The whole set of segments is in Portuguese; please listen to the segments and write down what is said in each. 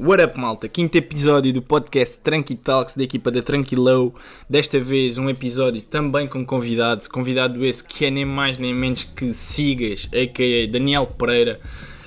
What up, malta? Quinto episódio do podcast Tranqui Talks da equipa da Tranquilou. Desta vez um episódio também com convidado. Convidado esse que é nem mais nem menos que Sigas, a.k.a. Daniel Pereira,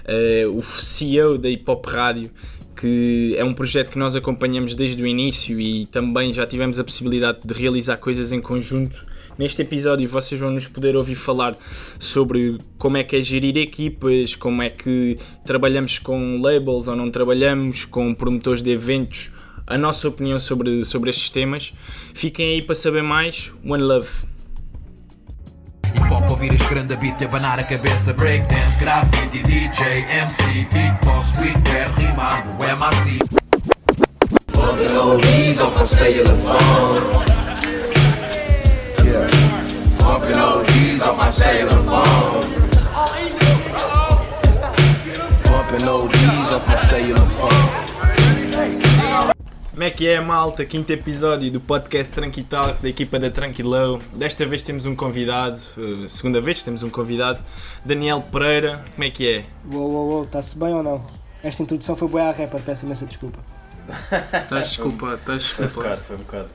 uh, o CEO da Hip Hop Rádio, que é um projeto que nós acompanhamos desde o início e também já tivemos a possibilidade de realizar coisas em conjunto Neste episódio vocês vão nos poder ouvir falar sobre como é que é gerir equipas, como é que trabalhamos com labels ou não trabalhamos, com promotores de eventos, a nossa opinião sobre, sobre estes temas. Fiquem aí para saber mais. One Love. Hip hop, ouvir este grande beat, abanar a cabeça, breakdance, graffiti, DJ, MC, beatbox, streetwear, rimado, MAC. Bumping oldies off a cellular phone. Bumping ODs off my cellular phone. Bumping ODs off my cellular phone. Como é que é, malta? Quinto episódio do podcast Tranqui Talks da equipa da Tranquilão. Desta vez temos um convidado, uh, segunda vez temos um convidado, Daniel Pereira. Como é que é? Uou, uou, uou, está-se bem ou não? Esta introdução foi boa à rapper, peço imensa desculpa. Estás desculpado, estás desculpado. Foi um bocado, foi um bocado.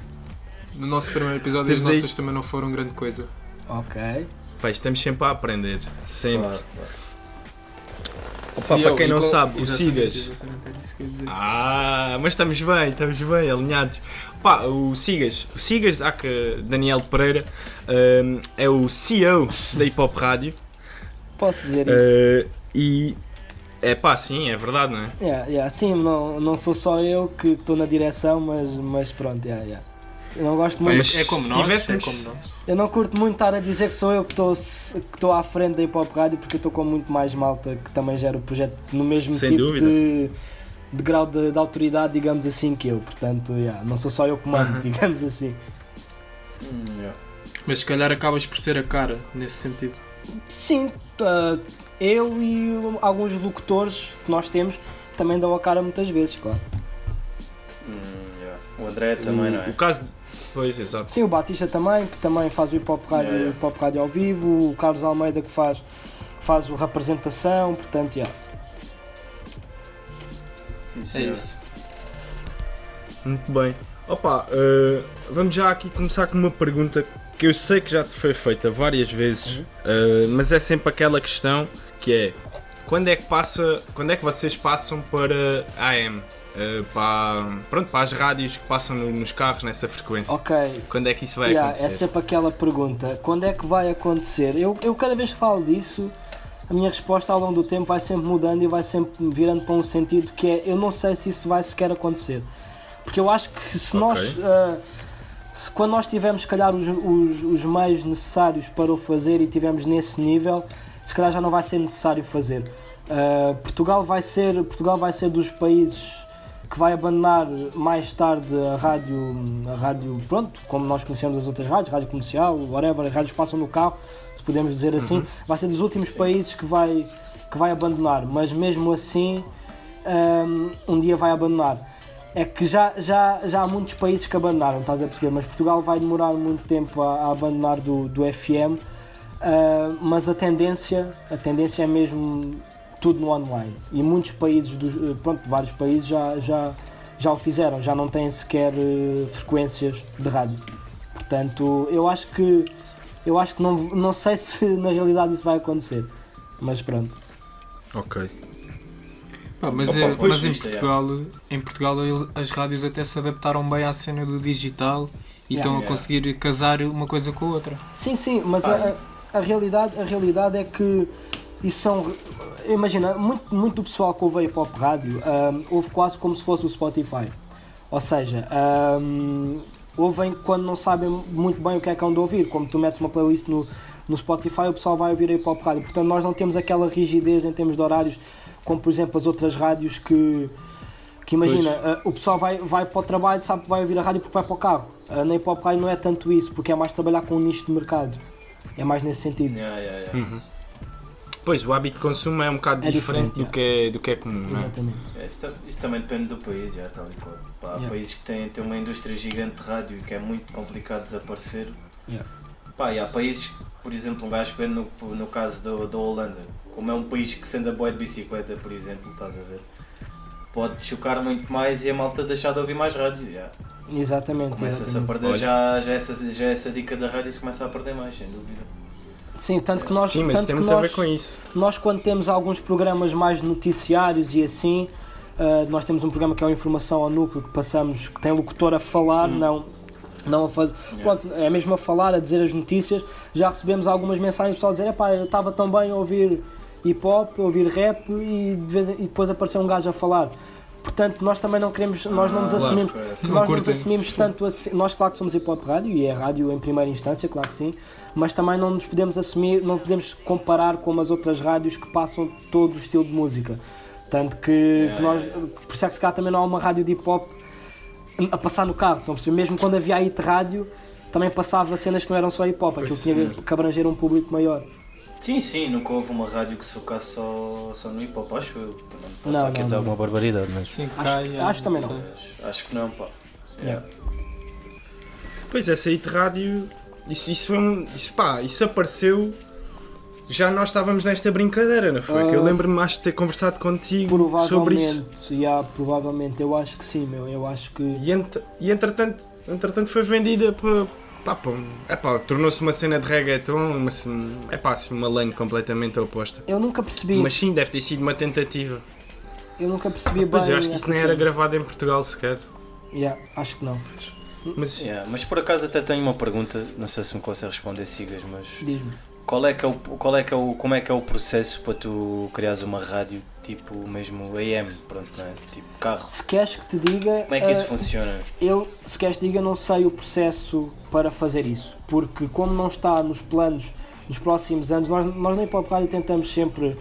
No nosso primeiro episódio as nossas também não foram grande coisa. Ok. Pai, estamos sempre a aprender. Sempre. Claro, claro. Opa, para quem não sabe, o Exatamente, Sigas. exatamente, era isso que eu ia dizer. Ah, mas estamos bem, estamos bem, alinhados. Pá, o Sigas, o Sigas, há que Daniel Pereira, hum, é o CEO da Hip Hop Rádio. Posso dizer isso? Uh, e é pá, sim, é verdade, não é? Yeah, yeah. Sim, não, não sou só eu que estou na direção, mas, mas pronto, yeah, yeah. Eu não gosto muito. Mas É como nós, tivéssemos- é como nós. Eu não curto muito estar a dizer que sou eu que estou à frente da Hip Hop Rádio porque eu estou com muito mais malta que também gera o projeto no mesmo Sem tipo dúvida. de, de grau de, de autoridade, digamos assim, que eu. Portanto, yeah, não sou só eu que mando, digamos assim. Hum, yeah. Mas se calhar acabas por ser a cara nesse sentido. Sim, uh, eu e alguns locutores que nós temos também dão a cara muitas vezes, claro. Hum, yeah. O André também, o, não é? o caso. Pois, exato. Sim, o Batista também, que também faz o hip hop rádio, Yeah, yeah. hip -hop rádio ao vivo, o Carlos Almeida que faz, que faz o representação, portanto, yeah. Sim, É senhor. isso. Muito bem. Opa, uh, vamos já aqui começar com uma pergunta que eu sei que já te foi feita várias vezes, uh, mas é sempre aquela questão que é quando é que passa, quando é que vocês passam para AM? Uh, para, pronto, para as rádios que passam no- nos carros nessa frequência. Ok, Quando é que isso vai Yeah, acontecer? é sempre aquela pergunta: quando é que vai acontecer? Eu, eu cada vez que falo disso, a minha resposta ao longo do tempo vai sempre mudando e vai sempre virando para um sentido que é: eu não sei se isso vai sequer acontecer. Porque eu acho que se Ok. nós. ah, se quando nós tivermos, se calhar, os, os, os meios necessários para o fazer e tivermos nesse nível, se calhar já não vai ser necessário fazer. Ah, Portugal vai ser Portugal vai ser dos países que vai abandonar mais tarde a rádio, a rádio, pronto, como nós conhecemos as outras rádios, rádio comercial, whatever, as rádios passam no carro, se podemos dizer assim, vai ser dos últimos países que vai, que vai abandonar, mas mesmo assim hum, um, dia vai abandonar. É que já, já, já há muitos países que abandonaram, estás a perceber? Mas Portugal vai demorar muito tempo a, a abandonar do, do FM, ah, mas a tendência, a tendência é mesmo tudo no online. E muitos países, dos, eh, pronto, vários países já, já, já o fizeram, já não têm sequer eh, frequências de rádio. Portanto, eu acho que eu acho que não, não sei se na realidade isso vai acontecer. Mas pronto. Ok. Pá, mas Opa, é- mas em é. Portugal, em Portugal as rádios até se adaptaram bem à cena do digital e Yeah. estão a Yeah. conseguir casar uma coisa com a outra. Sim, sim, mas Ah, a, a, realidade, a realidade é que isso são. Imagina, muito, muito do pessoal que ouve a hip hop rádio ahm, ouve quase como se fosse o Spotify. Ou seja, ahm, ouvem quando não sabem muito bem o que é que hão de ouvir. Como tu metes uma playlist no, no Spotify, o pessoal vai ouvir a hip hop rádio. Portanto, nós não temos aquela rigidez em termos de horários, como por exemplo as outras rádios que. Que imagina, ah, o pessoal vai, vai para o trabalho, sabe que vai ouvir a rádio porque vai para o carro. Ah, na hip hop rádio não é tanto isso, porque é mais trabalhar com um nicho de mercado. É mais nesse sentido. Yeah, yeah, yeah. Uhum. Pois, o hábito de consumo é um bocado É diferente, diferente, do, que é, do que é comum, é? Exatamente. É, Isso, isso também depende do país, já, tal e qual. Pá, há Yeah. países que têm, têm uma indústria gigante de rádio que é muito complicado desaparecer. Yeah. Pá, e há países, por exemplo, um gajo pega no, no caso do- da Holanda, como é um país que se anda boa de bicicleta, por exemplo, estás a ver? pode chocar muito mais e a malta deixar de ouvir mais rádio. já. Exatamente. Começa-se a perder Olha. já, já, essa, já essa dica da rádio se começa a perder mais, sem dúvida. Sim, tanto que nós, Sim, mas tanto tem que muito a nós, ver com isso. nós quando temos alguns programas mais noticiários e assim, uh, nós temos um programa que é o Informação ao Núcleo, que passamos, que tem locutor a falar, não, não a fazer. Pronto, é mesmo a falar, a dizer as notícias. Já recebemos algumas mensagens do pessoal a dizer, epá, eu estava tão bem a ouvir hip hop, a ouvir rap e, de vez e depois apareceu um gajo a falar. Portanto, nós também não queremos, nós não nos Ah, assumimos, claro. Nós não nos assumimos tanto assim. Nós, claro que somos hip hop rádio e é rádio em primeira instância, claro que sim, mas também não nos podemos assumir, não podemos comparar com as outras rádios que passam todo o estilo de música. Tanto que, que nós, por isso é que se cá também não há uma rádio de hip hop a passar no carro, estão a perceber? Mesmo quando havia hit rádio, também passava cenas que não eram só hip hop, aquilo tinha que abranger um público maior. Sim, sim, nunca houve uma rádio que se focasse só, só no hip hop, acho eu. Também Não, posso aqui não, dizer não. alguma barbaridade, mas. Sim, Acho- cai, acho também não. mas acho que não, pá. Yeah. Pois essa hit rádio, isso, isso foi um. Isso, pá, isso apareceu. Já nós estávamos nesta brincadeira, não foi? Ah, que eu lembro-me acho de ter conversado contigo sobre isso. Provavelmente, yeah, provavelmente, eu acho que sim, meu, eu acho que. E, ent- e entretanto, entretanto foi vendida para. Pá, pá, epá, tornou-se uma cena de reggaeton, uma, epá, assim, uma lane completamente oposta. Eu nunca percebi, Mas sim, deve ter sido uma tentativa. eu nunca percebi Pois bem. eu acho que isso nem era gravado em Portugal sequer. Yeah, acho que não. Mas Yeah, mas por acaso até tenho uma pergunta, não sei se me consegue responder, sigas, mas Diz-me. Qual é que é o, qual é que é o, como é que é o processo para tu criares uma rádio tipo mesmo AM, pronto, não é? Tipo carro. Se queres que te diga. Como é que isso eh, funciona? Eu, se queres que diga, não sei o processo para fazer isso. Porque, como não está nos planos dos próximos anos, nós, nós na Hip Hop Rádio tentamos sempre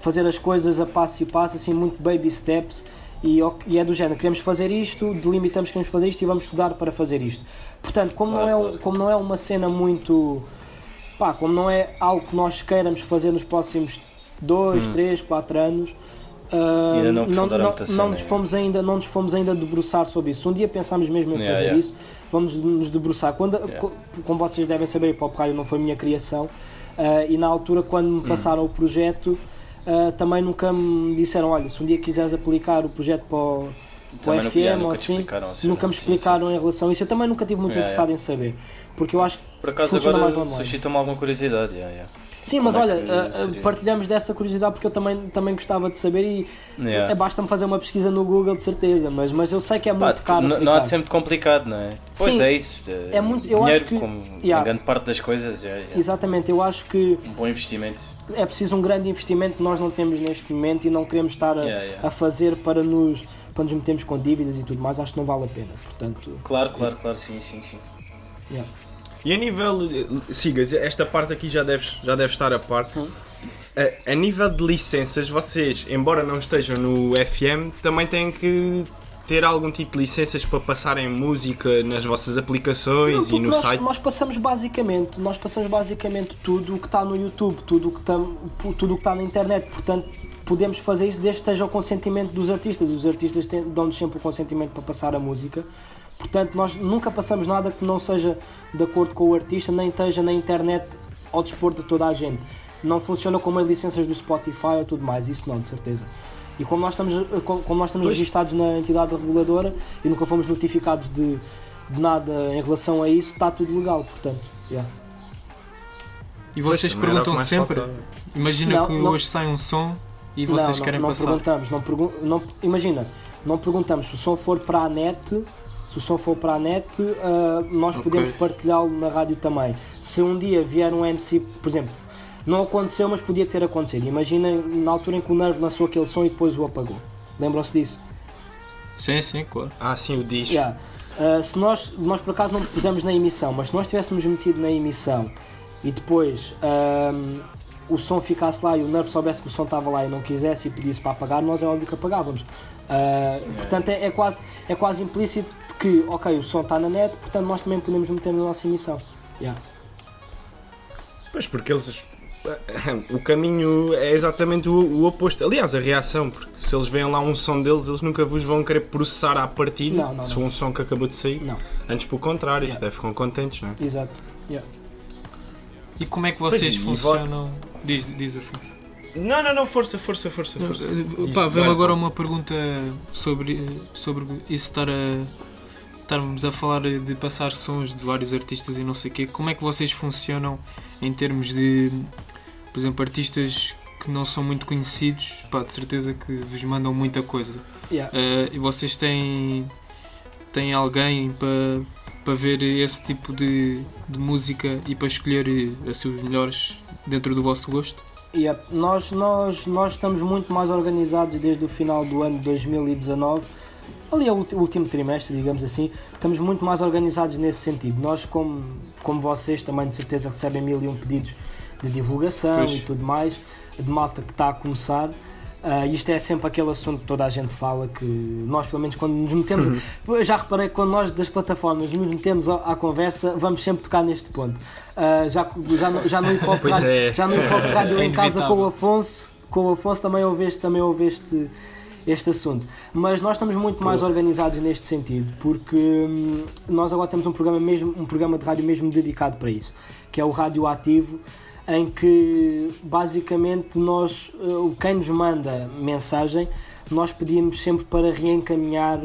fazer as coisas a passo e passo, assim, muito baby steps. E, e é do género, queremos fazer isto, delimitamos que queremos fazer isto e vamos estudar para fazer isto. Portanto, como, Claro, não, é, claro. como não é uma cena muito. Pá, como não é algo que nós queiramos fazer nos próximos 2, 3, 4 anos. Ainda não não, não, não nos é. fomos ainda não nos fomos ainda debruçar sobre isso. Um dia pensámos mesmo em fazer yeah. isso, vamos nos debruçar. Quando, Yeah. co- como vocês devem saber, o Pop Rádio não foi minha criação, ah, e na altura, quando Hum. me passaram o projeto, ah, também nunca me disseram: olha, se um dia quiseres aplicar o projeto para o, para o FM ou assim, explicaram assim, nunca me sim, sim. explicaram em relação a isso. Eu também nunca tive muito interessado em saber, porque eu acho que Por acaso funciona agora suscita-me alguma curiosidade. Yeah, yeah. Sim, mas Como é olha, ah, ah, seria? partilhamos dessa curiosidade porque eu também, também gostava de saber e Yeah. é, basta-me fazer uma pesquisa no Google de certeza, mas, mas eu sei que é Pá, muito caro. n- não há de ser muito complicado, não é? Pois Sim, é isso. é muito- eu dinheiro, acho que- como yeah. grande parte das coisas, é, é Exatamente, eu acho que um bom investimento. é preciso um grande investimento que nós não temos neste momento e não queremos estar a, Yeah, yeah. a fazer para nos, para nos metermos com dívidas e tudo mais, acho que não vale a pena. Portanto, Claro, claro, claro, sim, sim, sim. E a nível. Sigas, esta parte aqui já deves, já deve estar a par. Hum. A, a nível de licenças, vocês, embora não estejam no FM, também têm que ter algum tipo de licenças para passarem música nas vossas aplicações Não, e no nós, site. nós passamos basicamente, nós passamos basicamente tudo o que está no YouTube, tudo o que está, tudo o que está na internet, portanto podemos fazer isso desde que esteja o consentimento dos artistas. Os artistas dão-nos sempre o consentimento para passar a música. Portanto, nós nunca passamos nada que não seja de acordo com o artista, nem esteja na internet ao dispor de toda a gente. Não funciona como as licenças do Spotify ou tudo mais, isso não, de certeza. E como nós estamos, como como nós estamos Pois. registados na entidade reguladora e nunca fomos notificados de, de nada em relação a isso, está tudo legal, portanto. yeah. E vocês perguntam sempre, faltava. imagina Não, que não. hoje sai um som e vocês não, querem não, passar. Não perguntamos, não pergun não, imagina, não perguntamos se o som for para a net, se o som for para a net, ah, nós Ok. podemos partilhá-lo na rádio também. Se um dia vier um MC, por exemplo, não aconteceu, mas podia ter acontecido. Imagina na altura em que o Nerve lançou aquele som e depois o apagou. Lembram-se disso? Sim, sim, claro. Ah, sim, o disco. Yeah. Uh, se nós, nós por acaso não pusemos na emissão, mas se nós tivéssemos metido na emissão e depois um, o som ficasse lá e o Nerve soubesse que o som estava lá e não quisesse e pedisse para apagar, nós é óbvio que apagávamos. Uh, Portanto, é, é quase, é quase implícito que, ok, o som está na net, portanto nós também podemos meter na nossa emissão. Yeah. Pois, porque eles. O caminho é exatamente o, o oposto. Aliás, a reação, porque se eles veem lá um som deles, eles nunca vos vão querer processar à partida Não, não, se for um som que acabou de sair. Não, Antes, pelo contrário, Yeah. deve ficam contentes, não é? exato. Yeah. E como é que vocês Pois, funcionam? Diz, diz Afonso. Não, não, não, força, força, força, força. Pá, vai, agora uma pergunta sobre, sobre isso estar a. Estarmos a falar de passar sons de vários artistas e não sei o quê. Como é que vocês funcionam em termos de, por exemplo, artistas que não são muito conhecidos? Pá, de certeza que vos mandam muita coisa. Yeah. Eh, e vocês têm, têm alguém para, para ver esse tipo de, de música e para escolher eh, assim, os melhores dentro do vosso gosto? Yeah, nós, nós, nós estamos muito mais organizados desde o final do ano de 2019, ali é o último trimestre, digamos assim, estamos muito mais organizados nesse sentido. Nós, como, como vocês, também de certeza recebem mil e um pedidos de divulgação Pois. e tudo mais, de malta que está a começar. Ah, isto é sempre aquele assunto que toda a gente fala que nós, pelo menos, quando nos metemos. Eu já reparei que quando nós das plataformas nos metemos à, à conversa, vamos sempre tocar neste ponto. Ah, já, já, no- já no hip hop Pois rádio- é. já no hip hop rádio É em casa inevitável. com o Afonso, com o Afonso também houve este, também houve este, assunto. Mas nós estamos muito mais organizados neste sentido, porque hum, nós agora temos um programa, mesmo, um programa de rádio mesmo dedicado para isso, que é o Rádio Ativo, em que basicamente nós, eh, quem nos manda mensagem, nós pedimos sempre para reencaminhar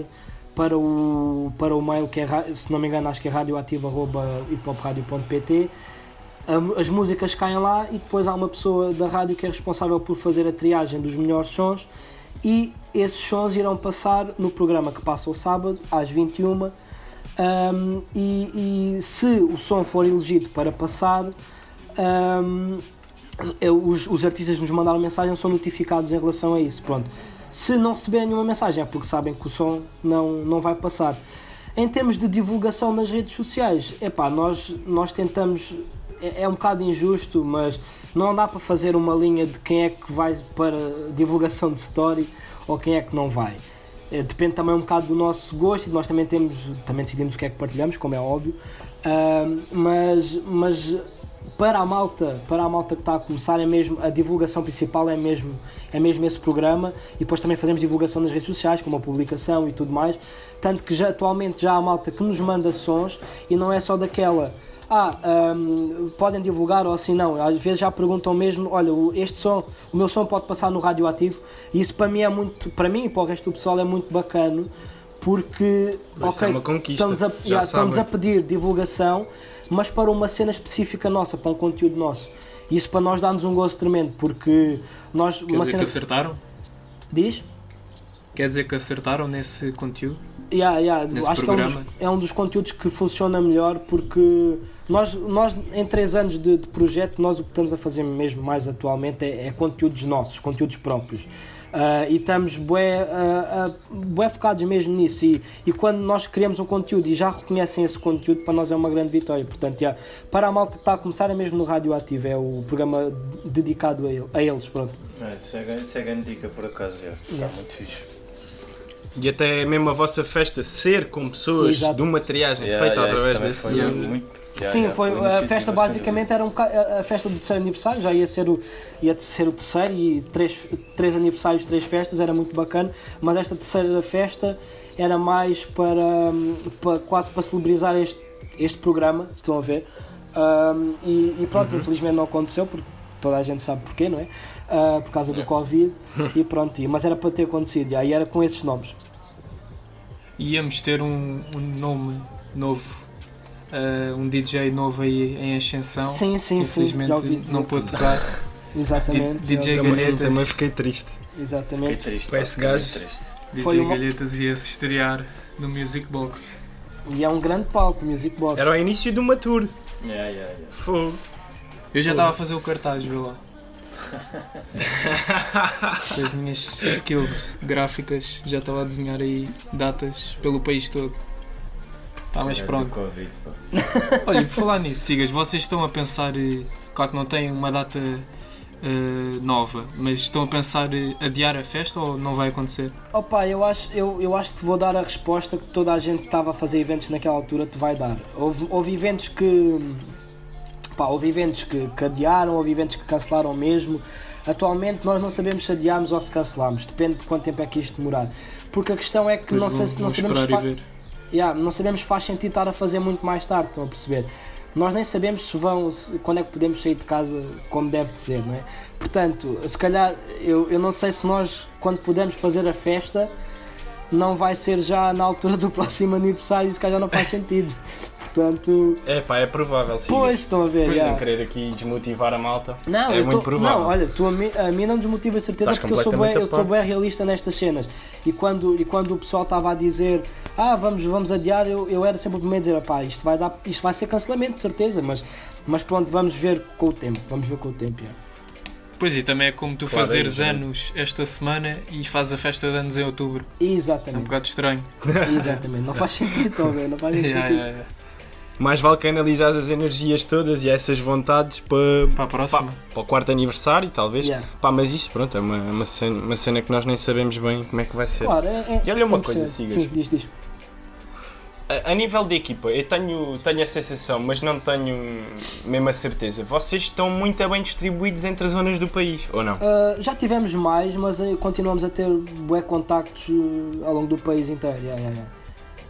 para o, para o mail que é, se não me engano, acho que é radioativo.hipopradio.pt as músicas caem lá e depois há uma pessoa da rádio que é responsável por fazer a triagem dos melhores sons e esses sons irão passar no programa que passa o sábado às 21 um, e, e se o som for elegido para passar um, é, os, os artistas nos mandaram mensagem são notificados em relação a isso. Pronto. Se não receberem nenhuma mensagem é porque sabem que o som não, não vai passar. Em termos de divulgação nas redes sociais, epá, nós, nós tentamos, é, é um bocado injusto, mas não dá para fazer uma linha de quem é que vai para divulgação de story ou quem é que não vai. Eh, Depende também um bocado do nosso gosto e nós também temos, também decidimos o que é que partilhamos, como é óbvio, Ahm, mas, mas para a malta, para a malta que está a começar é mesmo a divulgação principal é mesmo é mesmo esse programa e depois também fazemos divulgação nas redes sociais, como a publicação e tudo mais, tanto que já atualmente já há malta que nos manda sons e não é só daquela ah, hum, podem divulgar ou assim não, às vezes já perguntam mesmo, olha, este som, o meu som pode passar no radioativo e isso para mim é muito, para mim e para o resto do pessoal é muito bacana porque Vai ser ok, uma conquista, estamos, a, já estamos a pedir divulgação, mas para uma cena específica nossa, para um conteúdo nosso. Isso para nós dá-nos um gosto tremendo, porque nós. Quer uma dizer cena que acertaram? diz? Quer dizer que acertaram nesse conteúdo? Yeah, yeah, Nesse acho que é um, dos, programa? é um dos conteúdos que funciona melhor porque nós, nós em três anos de, de projeto, nós o que estamos a fazer mesmo mais atualmente é, é conteúdos nossos, conteúdos próprios. Ah, e estamos bué, ah, ah, bué focados mesmo nisso. E, e quando nós criamos um conteúdo e já reconhecem esse conteúdo, para nós é uma grande vitória. Portanto, yeah, para a malta que está a começar, é mesmo no Radioativo, é o programa dedicado a, ele- a eles. Pronto. É, isso, é, grande- isso é grande dica por acaso, já. Está Yeah. muito fixe. E até mesmo a vossa festa ser com pessoas Exato. de uma triagem Yeah, feita yeah, através desse. foi muito. Yeah, Sim, yeah, foi, uma a festa basicamente era um a festa do terceiro aniversário, já ia ser o, ia ser o terceiro e três, três aniversários, três festas, era muito bacana, mas esta terceira festa era mais para, hum, para quase para celebrizar este, este programa, estão a ver? Hum, e, e pronto, infelizmente não aconteceu porque toda a gente sabe porquê, não é? Ah, por causa do Covid e pronto, mas era para ter acontecido, já, e era com esses nomes. Íamos ter um, um nome novo, eh, um DJ novo aí em ascensão. Sim, sim, sim, Infelizmente dizer. não pôde tocar. Exatamente. D- DJ Também, Galhetas. também fiquei triste. Fiquei exatamente. triste. Com esse fiquei gajo. DJ Foi uma- Galhetas ia se estrear no Music Box. E é um grande palco, Music Box. Era o início de uma tour. Yeah, yeah, yeah. Fogo. Eu já estava a fazer o cartaz, vê lá. As minhas skills gráficas já estava a desenhar aí datas pelo país todo. Tá, mas Caralho, do pronto. Covid, pá. Olha, por falar nisso, sigas, vocês estão a pensar, eh, claro que não têm uma data eh, nova, mas estão a pensar eh, adiar a festa ou não vai acontecer? Opa, eu acho, eu, eu acho que te vou dar a resposta que toda a gente que estava a fazer eventos naquela altura te vai dar. Houve, houve eventos que. Pá, houve eventos que, que adiaram, houve eventos que cancelaram mesmo. Atualmente nós não sabemos se adiamos ou se cancelamos, depende de quanto tempo é que isto demorar. Porque a questão é que Depois não, vou- sei se, não sabemos fa-. Yeah, não sabemos se faz sentido estar a fazer muito mais tarde, estão a perceber? nós nem sabemos se vão, se- quando é que podemos sair de casa como deve de ser, não é? Portanto, se calhar, eu, eu não sei se nós, quando pudermos fazer a festa, não vai ser já na altura do próximo aniversário, se calhar já não faz sentido. Portanto, É pá, é provável, sim. pois, estão a ver. Pois, já. sem querer aqui desmotivar a malta. Não, é muito tô- provável. Não, olha, tu a, mim, a mim não desmotiva a certeza Estás porque eu sou bem, eu estou bem realista nestas cenas. E quando, e quando o pessoal estava a dizer ah, vamos, vamos adiar, eu, eu era sempre o primeiro a dizer, pá, isto vai, dar, isto vai ser cancelamento, de certeza, mas, mas pronto, vamos ver com o tempo. Vamos ver com o tempo. já. Pois e também é como tu Claro, fazeres é anos esta semana e fazes a festa de anos em outubro. É um Exatamente. bocado estranho. Exatamente. Não faz sentido? Não faz muito Yeah, sentido. yeah, yeah. Mais vale canalizar as energias todas e essas vontades para, Para a próxima. para o quarto aniversário, talvez. Yeah. Pá, mas isso, pronto, é uma, uma, cena, uma cena que nós nem sabemos bem como é que vai ser. Claro, é, é, E olha uma coisa. Sigas. Sim, diz, diz. A, a nível de equipa, eu tenho, tenho a sensação, mas não tenho mesmo a certeza. Vocês estão muito bem distribuídos entre as zonas do país, ou não? Uh, já tivemos mais, mas eh, continuamos a ter bué contactos uh, ao longo do país inteiro. yeah, yeah, yeah.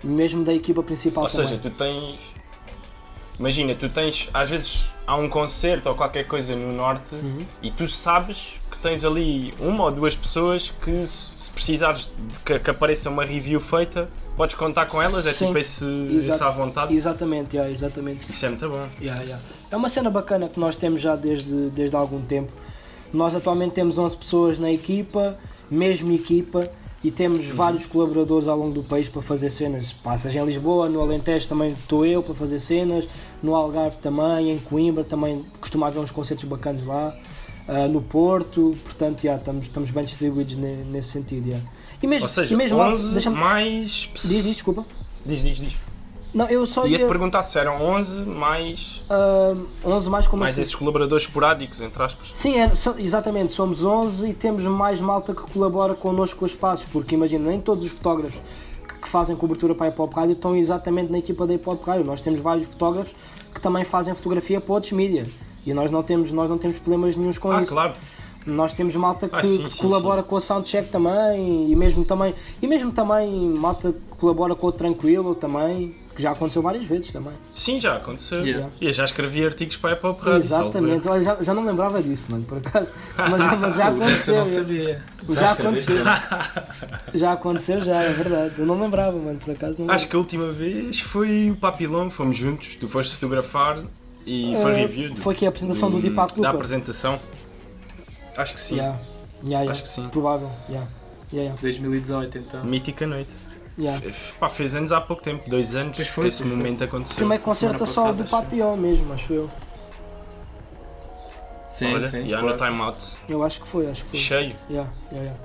Mesmo da equipa principal Ou também. seja, tu tens. Imagina, tu tens. Às vezes há um concerto ou qualquer coisa no norte Uhum. e tu sabes que tens ali uma ou duas pessoas que, se se precisares de que, que apareça uma review feita, podes contar com elas. É Sim. tipo esse, esse à vontade. Exatamente, yeah, exatamente. Isso é muito bom. Yeah, yeah. É uma cena bacana que nós temos já desde, desde há algum tempo. Nós atualmente temos 11 pessoas na equipa, mesma equipa, e temos vários colaboradores ao longo do país para fazer cenas. Pá, seja em Lisboa, no Alentejo também estou eu para fazer cenas, no Algarve também, em Coimbra também costuma haver uns concertos bacanas lá, ah, no Porto, portanto, yeah, estamos, estamos bem distribuídos ne- nesse sentido. yeah. E mesmo, Ou seja, e mesmo lá- 11 deixa-me- mais. diz, diz, desculpa. Diz, diz, diz. Não, eu só ia. perguntar se eram 11 mais, ah, 11 mais como mais assim? esses colaboradores esporádicos, entre aspas. Sim, é, so- exatamente, somos 11 e temos mais malta que colabora connosco com os passos, porque imagina, nem todos os fotógrafos que, que fazem cobertura para a Hip Hop Rádio estão exatamente na equipa da Hip Hop Rádio. Nós temos vários fotógrafos que também fazem fotografia para outros mídia e nós não temos, nós não temos problemas nenhums com Ah, isso. claro. Nós temos malta que, Ah, sim, que sim, colabora com a Soundcheck também e mesmo também, e mesmo também malta que colabora com o Tranquilo também, que já aconteceu várias vezes também. Sim, já aconteceu. Yeah. E eu já escrevi artigos para a Apple salvo Exatamente. Olha, já, já não lembrava disso, mano, por acaso. Mas, mas já aconteceu. não sabia. Já aconteceu. Já aconteceu, já, é verdade. Eu não lembrava, mano, por acaso não Acho que a última vez foi o Papilão, fomos juntos, tu foste fotografar e foi Eh, review. Foi aqui a apresentação do Hum, Deepak Da Looper. apresentação. Acho que sim. Yeah. Yeah, yeah. Acho que sim. Provável, yeah. Yeah, 2018 então. Mítica noite. yeah. F- Pá, fez anos há pouco tempo, dois anos Pois foi, que esse foi. momento aconteceu. Primeiro concerto do passada, acho Papillon mesmo, acho eu. Sim, Olha, sim. já claro. no time out. Eu acho que foi, acho que foi. Cheio. Yeah, yeah, yeah.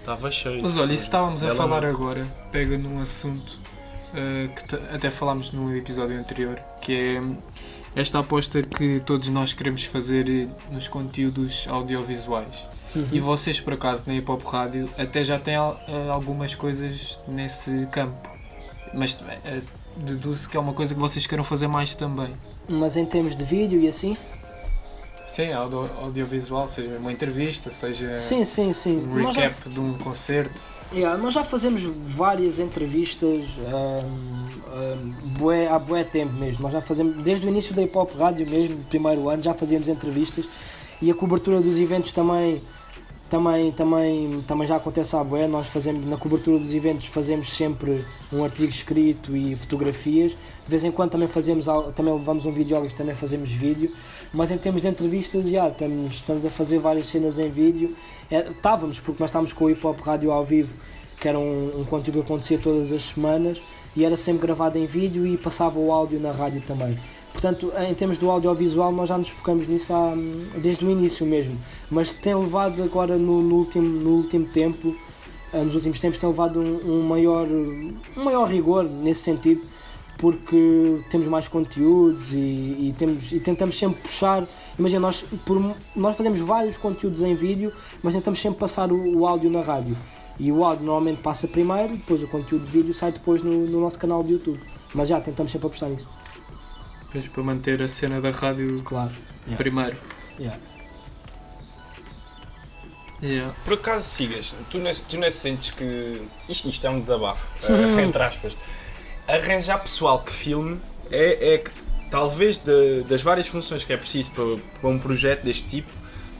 Estava cheio. Mas olha, isso estávamos a falar noite. agora, pega num assunto eh, que até falámos no episódio anterior, que é esta aposta que todos nós queremos fazer nos conteúdos audiovisuais. E Uhum. vocês, por acaso, na Hip Hop Rádio, até já têm eh, algumas coisas nesse campo. Mas eh, deduzo que é uma coisa que vocês queiram fazer mais também. Mas em termos de vídeo e assim? Sim, audio- audiovisual, seja uma entrevista, seja Sim, sim, sim. um Nós já, recap de um concerto. Yeah, nós já fazemos várias entrevistas um, um, há bué tempo mesmo. Nós já fazemos, desde o início da Hip Hop Rádio mesmo, primeiro ano, já fazíamos entrevistas. E a cobertura dos eventos também também, também, também já acontece à bué, nós fazemos, na cobertura dos eventos fazemos sempre um artigo escrito e fotografias, de vez em quando também fazemos, também levamos um videólogo, também fazemos vídeo, mas em termos de entrevistas, já, estamos, estamos a fazer várias cenas em vídeo, É, estávamos, porque nós estávamos com o Hip Hop Rádio ao vivo, que era um, um conteúdo que acontecia todas as semanas, e era sempre gravado em vídeo e passava o áudio na rádio também. Portanto, em termos do audiovisual, nós já nos focamos nisso há, desde o início mesmo. Mas tem levado agora no, no último, no último tempo, eh, nos últimos tempos, tem levado um, um maior, um maior rigor nesse sentido, porque temos mais conteúdos e, e temos, e tentamos sempre puxar. Imagina, nós, por, nós fazemos vários conteúdos em vídeo, mas tentamos sempre passar o, o áudio na rádio. E o áudio normalmente passa primeiro, depois o conteúdo de vídeo sai depois no, no nosso canal de YouTube. Mas já tentamos sempre apostar nisso. Depois para manter a cena da rádio Claro. Yeah. primeiro. Yeah. Yeah. Por acaso sigas, tu não, tu não sentes que. Isto, isto é um desabafo, eh, entre aspas. Arranjar pessoal que filme é, é que talvez de- das várias funções que é preciso para, para um projeto deste tipo,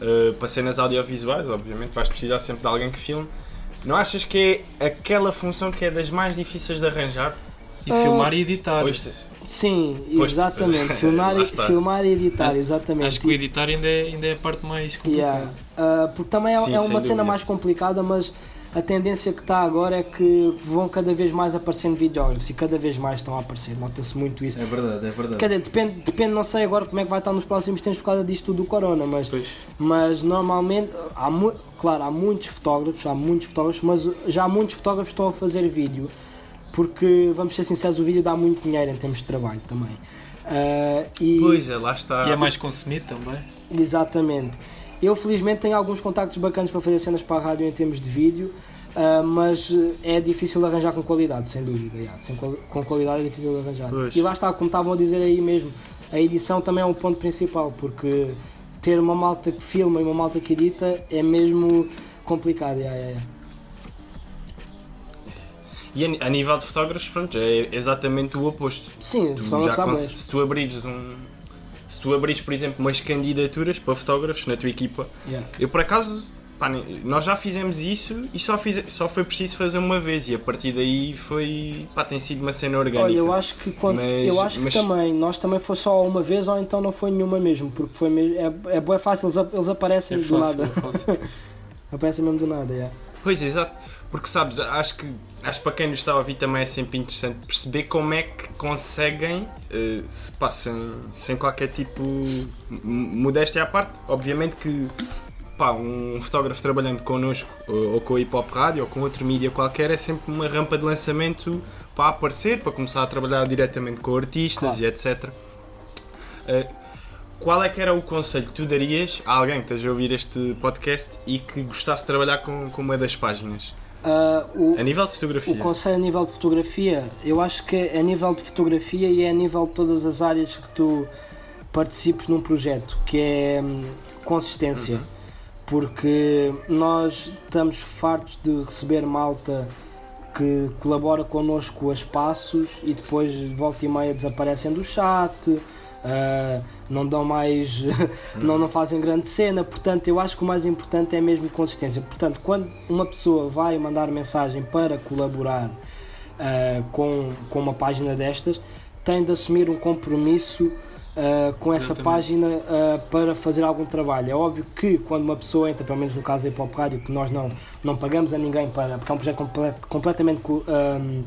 uh, para cenas audiovisuais, obviamente vais precisar sempre de alguém que filme. Não achas que é aquela função que é das mais difíceis de arranjar? E Ah, filmar e editar. Pois, Sim, Pois, exatamente. pois, filmar, e, filmar e editar, exatamente. Acho que o editar ainda é, ainda é a parte mais complicada. Yeah. Ah, porque também é, Sim, é uma cena dúvida. mais complicada, mas a tendência que está agora é que vão cada vez mais aparecendo videógrafos e cada vez mais estão a aparecer. Nota-se muito isso. É verdade, é verdade. Quer dizer, depende, depende, não sei agora como é que vai estar nos próximos tempos por causa disto do corona, mas, Pois. mas normalmente, há mu- claro, há muitos fotógrafos, há muitos fotógrafos, mas já há muitos fotógrafos que estão a fazer vídeo, porque, vamos ser sinceros, o vídeo dá muito dinheiro em termos de trabalho também. Ah, e, Pois é, lá está. E é mais consumido também. Exatamente. Eu felizmente tenho alguns contactos bacanas para fazer cenas para a rádio em termos de vídeo, ah, mas eh, é difícil de arranjar com qualidade, sem dúvida. yeah. Sem com qualidade é difícil de arranjar. Pois. E lá está, como estavam a dizer aí mesmo, a edição também é um ponto principal, porque ter uma malta que filma e uma malta que edita é mesmo complicado. yeah, yeah, yeah. E a, nível de fotógrafos, pronto, é exatamente o oposto. Sim, Tu já se tu abrires um. Se tu abrires, por exemplo, umas candidaturas para fotógrafos na tua equipa, Yeah. eu por acaso, pá, nós já fizemos isso e só, fiz, só foi preciso fazer uma vez e a partir daí foi. pá, tem sido uma cena orgânica. Olha, eu acho que quando, Mas- eu acho que mas- também, nós também foi só uma vez ou então não foi nenhuma mesmo, porque foi mesmo, é, é, bué fácil, eles, eles aparecem É do fácil, nada. é. Aparecem mesmo do nada, yeah. Pois, exato. Porque sabes, acho que, acho que para quem nos está a ouvir também é sempre interessante perceber como é que conseguem, eh, se pá, sem, qualquer tipo modéstia à parte, obviamente que pá, um fotógrafo trabalhando connosco ou, ou com a Hip Hop Rádio ou com outro mídia qualquer é sempre uma rampa de lançamento para aparecer, para começar a trabalhar diretamente com artistas Claro. e etc. Eh, qual é que era o conselho que tu darias a alguém que esteja a ouvir este podcast e que gostasse de trabalhar com, com uma das páginas? Ah, o, A nível de fotografia. o conselho a nível de fotografia, eu acho que é a nível de fotografia e é a nível de todas as áreas que tu participes num projeto, que é hum, consistência. Porque nós estamos fartos de receber malta que colabora connosco a espaços e depois volta e meia desaparecem do chat, ah, não dão mais, não, não fazem grande cena, portanto eu acho que o mais importante é mesmo consistência. Portanto, quando uma pessoa vai mandar mensagem para colaborar ah, com, com uma página destas, tem de assumir um compromisso ah, com essa Exatamente. página ah, para fazer algum trabalho. É óbvio que quando uma pessoa entra, pelo menos no caso da Hip Hop Rádio, que nós não, não pagamos a ninguém para, porque é um projeto comple- completamente co- ahm,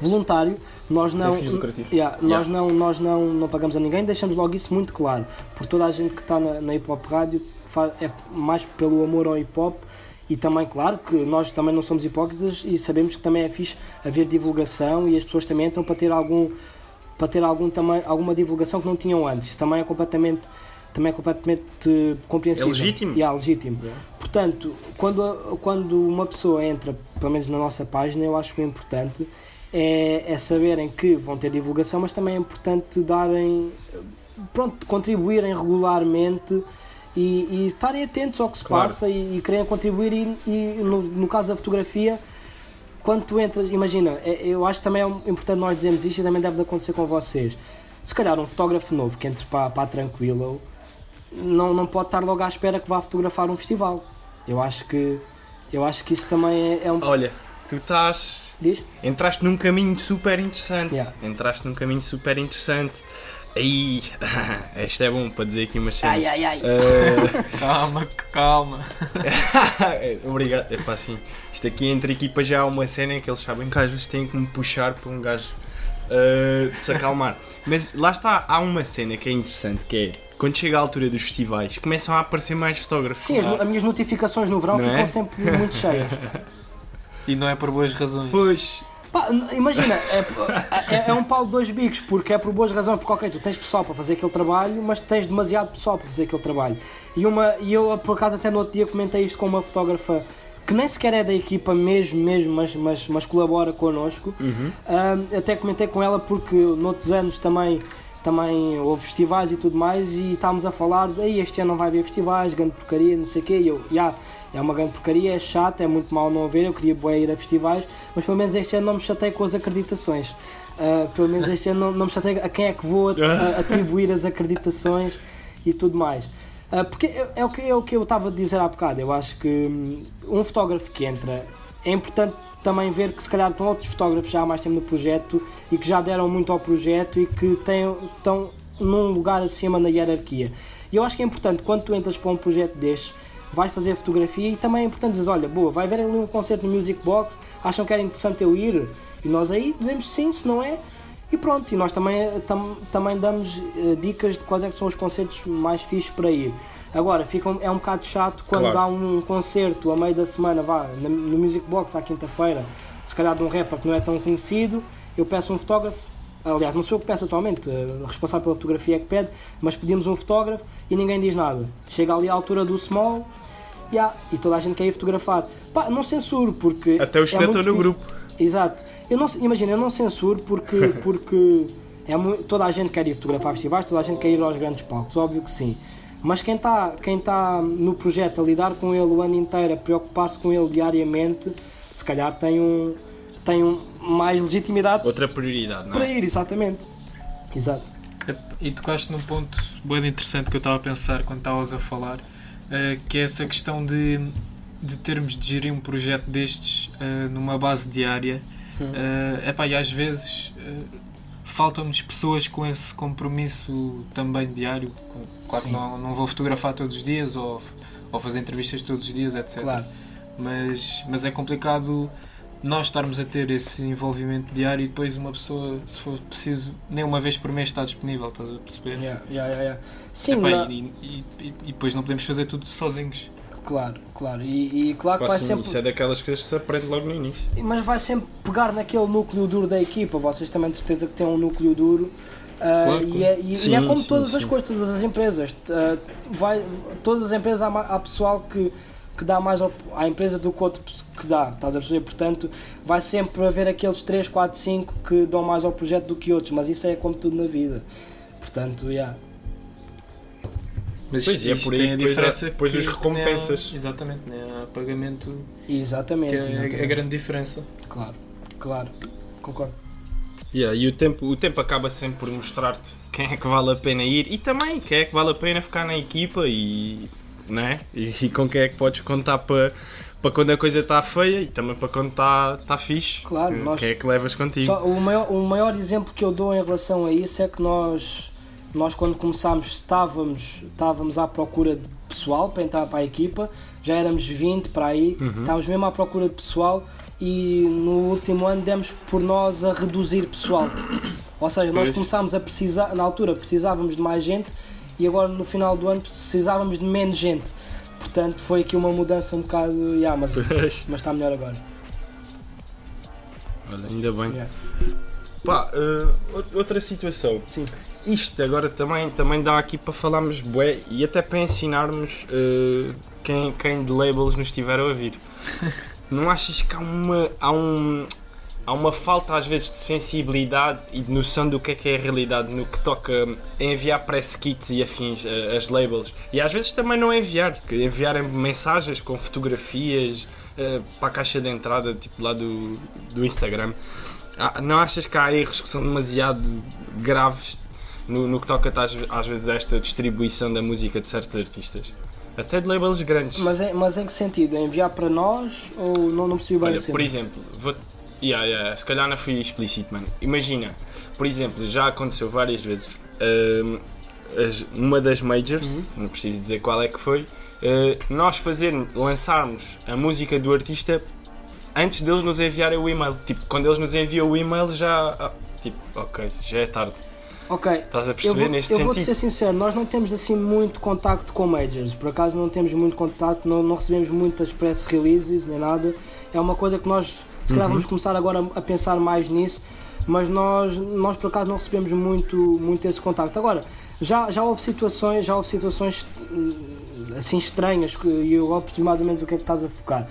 voluntário, nós não. Yeah, Yeah. nós, não, nós não, não pagamos a ninguém, deixamos logo isso muito claro, porque toda a gente que está na, na Hip Hop Rádio é mais pelo amor ao hip hop e também, claro, que nós também não somos hipócritas e sabemos que também é fixe haver divulgação e as pessoas também entram para ter algum para ter algum, também, alguma divulgação que não tinham antes. Isso também é completamente, também é completamente eh, compreensível. É legítimo. Yeah, legítimo. Portanto, quando, quando uma pessoa entra, pelo menos na nossa página, eu acho que o importante é, é saberem que vão ter divulgação, mas também é importante darem, pronto, contribuírem regularmente e, e estarem atentos ao que se Claro. passa e, e querem contribuir e, e no, no caso da fotografia quando tu entras, imagina, é- eu acho que também é importante nós dizermos isto e também deve de acontecer com vocês. Se calhar um fotógrafo novo que entre para, para a Tranquilo não, não pode estar logo à espera que vá fotografar um festival. Eu acho que eu acho que isso também é, é um. Olha, tu estás. Diz? Entraste num caminho super interessante. Yeah. Entraste num caminho super interessante. Aí, este é bom para dizer aqui uma cena. Ai ai ai. Eh, Calma, calma. Obrigado. É pá, assim, isto aqui entre equipas já há uma cena em que eles sabem que às vezes têm que me puxar para um gajo eh, se acalmar. Mas lá está, há uma cena que é interessante que é quando chega a altura dos festivais começam a aparecer mais fotógrafos. Sim, as, as minhas notificações no verão Não ficam é? sempre muito cheias. E não é por boas razões. Pois, Pá, imagina, é, é, é um pau de dois bicos, porque é por boas razões, porque ok, tu tens pessoal para fazer aquele trabalho, mas tens demasiado pessoal para fazer aquele trabalho. E, uma, e eu, por acaso, até no outro dia comentei isto com uma fotógrafa que nem sequer é da equipa mesmo, mesmo, mas, mas, mas colabora connosco. Ahm, até comentei com ela porque noutros anos também, também houve festivais e tudo mais e estávamos a falar, aí este ano não vai haver festivais, grande porcaria, não sei o quê, e eu, "Ya, É uma grande porcaria, é chato, é muito mal não haver. Eu queria boa ir a festivais, mas pelo menos este ano não me chatei com as acreditações. Uh, pelo menos este ano não, não me chatei a quem é que vou atribuir as acreditações e tudo mais. Uh, porque é, é o que, é o que eu estava a dizer há bocado. Eu acho que hum, um fotógrafo que entra é importante também ver que se calhar estão outros fotógrafos já há mais tempo no projeto e que já deram muito ao projeto e que têm, estão num lugar acima na hierarquia. E eu acho que é importante quando tu entras para um projeto destes, vais fazer fotografia e também é importante dizer, olha, boa, vai haver ali um concerto no Music Box, acham que era interessante eu ir? E nós aí dizemos sim, se não é, e pronto, e nós também, tam- também damos eh, dicas de quais é que são os concertos mais fixos para ir. Agora, fica, um- é um bocado chato quando Claro. há um concerto a meio da semana, vá, na- no Music Box à quinta-feira, se calhar de um rapper que não é tão conhecido, eu peço um fotógrafo, aliás, não sou eu que peço atualmente, eh, o responsável pela fotografia é que pede, mas pedimos um fotógrafo e ninguém diz nada. Chega ali à altura do small, yeah, e toda a gente quer ir fotografar. Pá, não censuro, porque. Até os que é estão muito no grupo. Exato. Eu não, imagina, eu não censuro porque, porque é mu- toda a gente quer ir fotografar festivais, toda a gente quer ir aos grandes palcos, óbvio que sim. Mas quem está quem tá no projeto a lidar com ele o ano inteiro, a preocupar-se com ele diariamente, se calhar tem, um, tem um, mais legitimidade Outra prioridade, não para é? ir, exatamente. Exato. E tocaste num ponto bem interessante que eu estava a pensar quando estavas a falar, eh, que é essa questão de, de termos de gerir um projeto destes eh, numa base diária. Eh, epá, e às vezes faltam-nos pessoas com esse compromisso também diário. Claro que não, não vou fotografar todos os dias ou, ou fazer entrevistas todos os dias, etc. Claro. Mas, mas é complicado nós estarmos a ter esse envolvimento diário e depois uma pessoa, se for preciso, nem uma vez por mês está disponível, estás a perceber? Yeah, yeah, yeah, yeah. Sim, Epá, na- e, e- e- e depois não podemos fazer tudo sozinhos. claro, claro. E, e claro que Pá, vai sim, sempre. Isso é daquelas coisas que se aprende logo no início. Mas vai sempre pegar naquele núcleo duro da equipa. Vocês também de certeza que têm um núcleo duro. ah, Claro, e, é, e- e Sim, é como sim, todas as coisas, todas as empresas. Ah, vai, todas as empresas há, há pessoal que, que dá mais à empresa do que outro que dá. Estás a perceber? Portanto, vai sempre haver aqueles 3, 4, 5 que dão mais ao projeto do que outros. Mas isso é como tudo na vida. Portanto, yeah. Mas Pois, é por aí a depois há- diferença depois os recompensas. nem há- exatamente, nem há pagamento exatamente. que é exatamente. a grande diferença. Claro, claro. Concordo. Yeah, e o tempo, o tempo acaba sempre por mostrar-te quem é que vale a pena ir e também quem é que vale a pena ficar na equipa e, né? e, e com quem é que podes contar para, para quando a coisa está feia e também para quando está está fixe. Claro, nós- Quem é que levas contigo? Só o, maior, o maior exemplo que eu dou em relação a isso é que nós, nós quando começámos, estávamos, estávamos à procura de pessoal para entrar para a equipa, já éramos 20 para aí, estávamos mesmo à procura de pessoal e no último ano demos por nós a reduzir pessoal. Ou seja, nós Pois. começámos a precisar, na altura precisávamos de mais gente e agora no final do ano precisávamos de menos gente. Portanto, foi aqui uma mudança um bocado. Yeah, mas, mas está melhor agora. Olha, ainda bem. Yeah. Pá, ou- outra situação. Sim. Isto agora também, também dá aqui para falarmos bué e até para ensinarmos eh, quem, quem de labels nos estiver a ouvir. Não achas que há uma, há, um, há uma falta às vezes de sensibilidade e de noção do que é que é a realidade no que toca a enviar press kits e afins eh, as labels? E às vezes também não enviar, enviarem mensagens com fotografias eh, para a caixa de entrada, tipo lá do, do Instagram. Ah, Não achas que há erros que são demasiado graves no, no que toca às, às vezes a esta distribuição da música de certos artistas? Até de labels grandes. Mas, em, mas em que sentido? É enviar para nós ou não, não percebi bem Olha, por exemplo, vou... yeah, yeah, se calhar não fui explícito, mano. Imagina, por exemplo, já aconteceu várias vezes. as- uma das majors, Uhum. não preciso dizer qual é que foi, uh, nós fazer, lançarmos a música do artista antes deles nos enviarem o e-mail. Tipo, quando eles nos enviam o e-mail já. ah, tipo, ok, já é tarde. Ok, Estás a eu perceber vou, neste eu vou te sentido? ser sincero, nós não temos assim muito contacto com majors, por acaso não temos muito contacto, não, não recebemos muitas press releases nem nada, é uma coisa que nós se calhar Uhum. vamos começar agora a pensar mais nisso, mas nós, nós por acaso não recebemos muito, muito esse contacto. Agora, já, já houve situações, já houve situações hum, assim estranhas e eu aproximadamente o que é que estás a focar.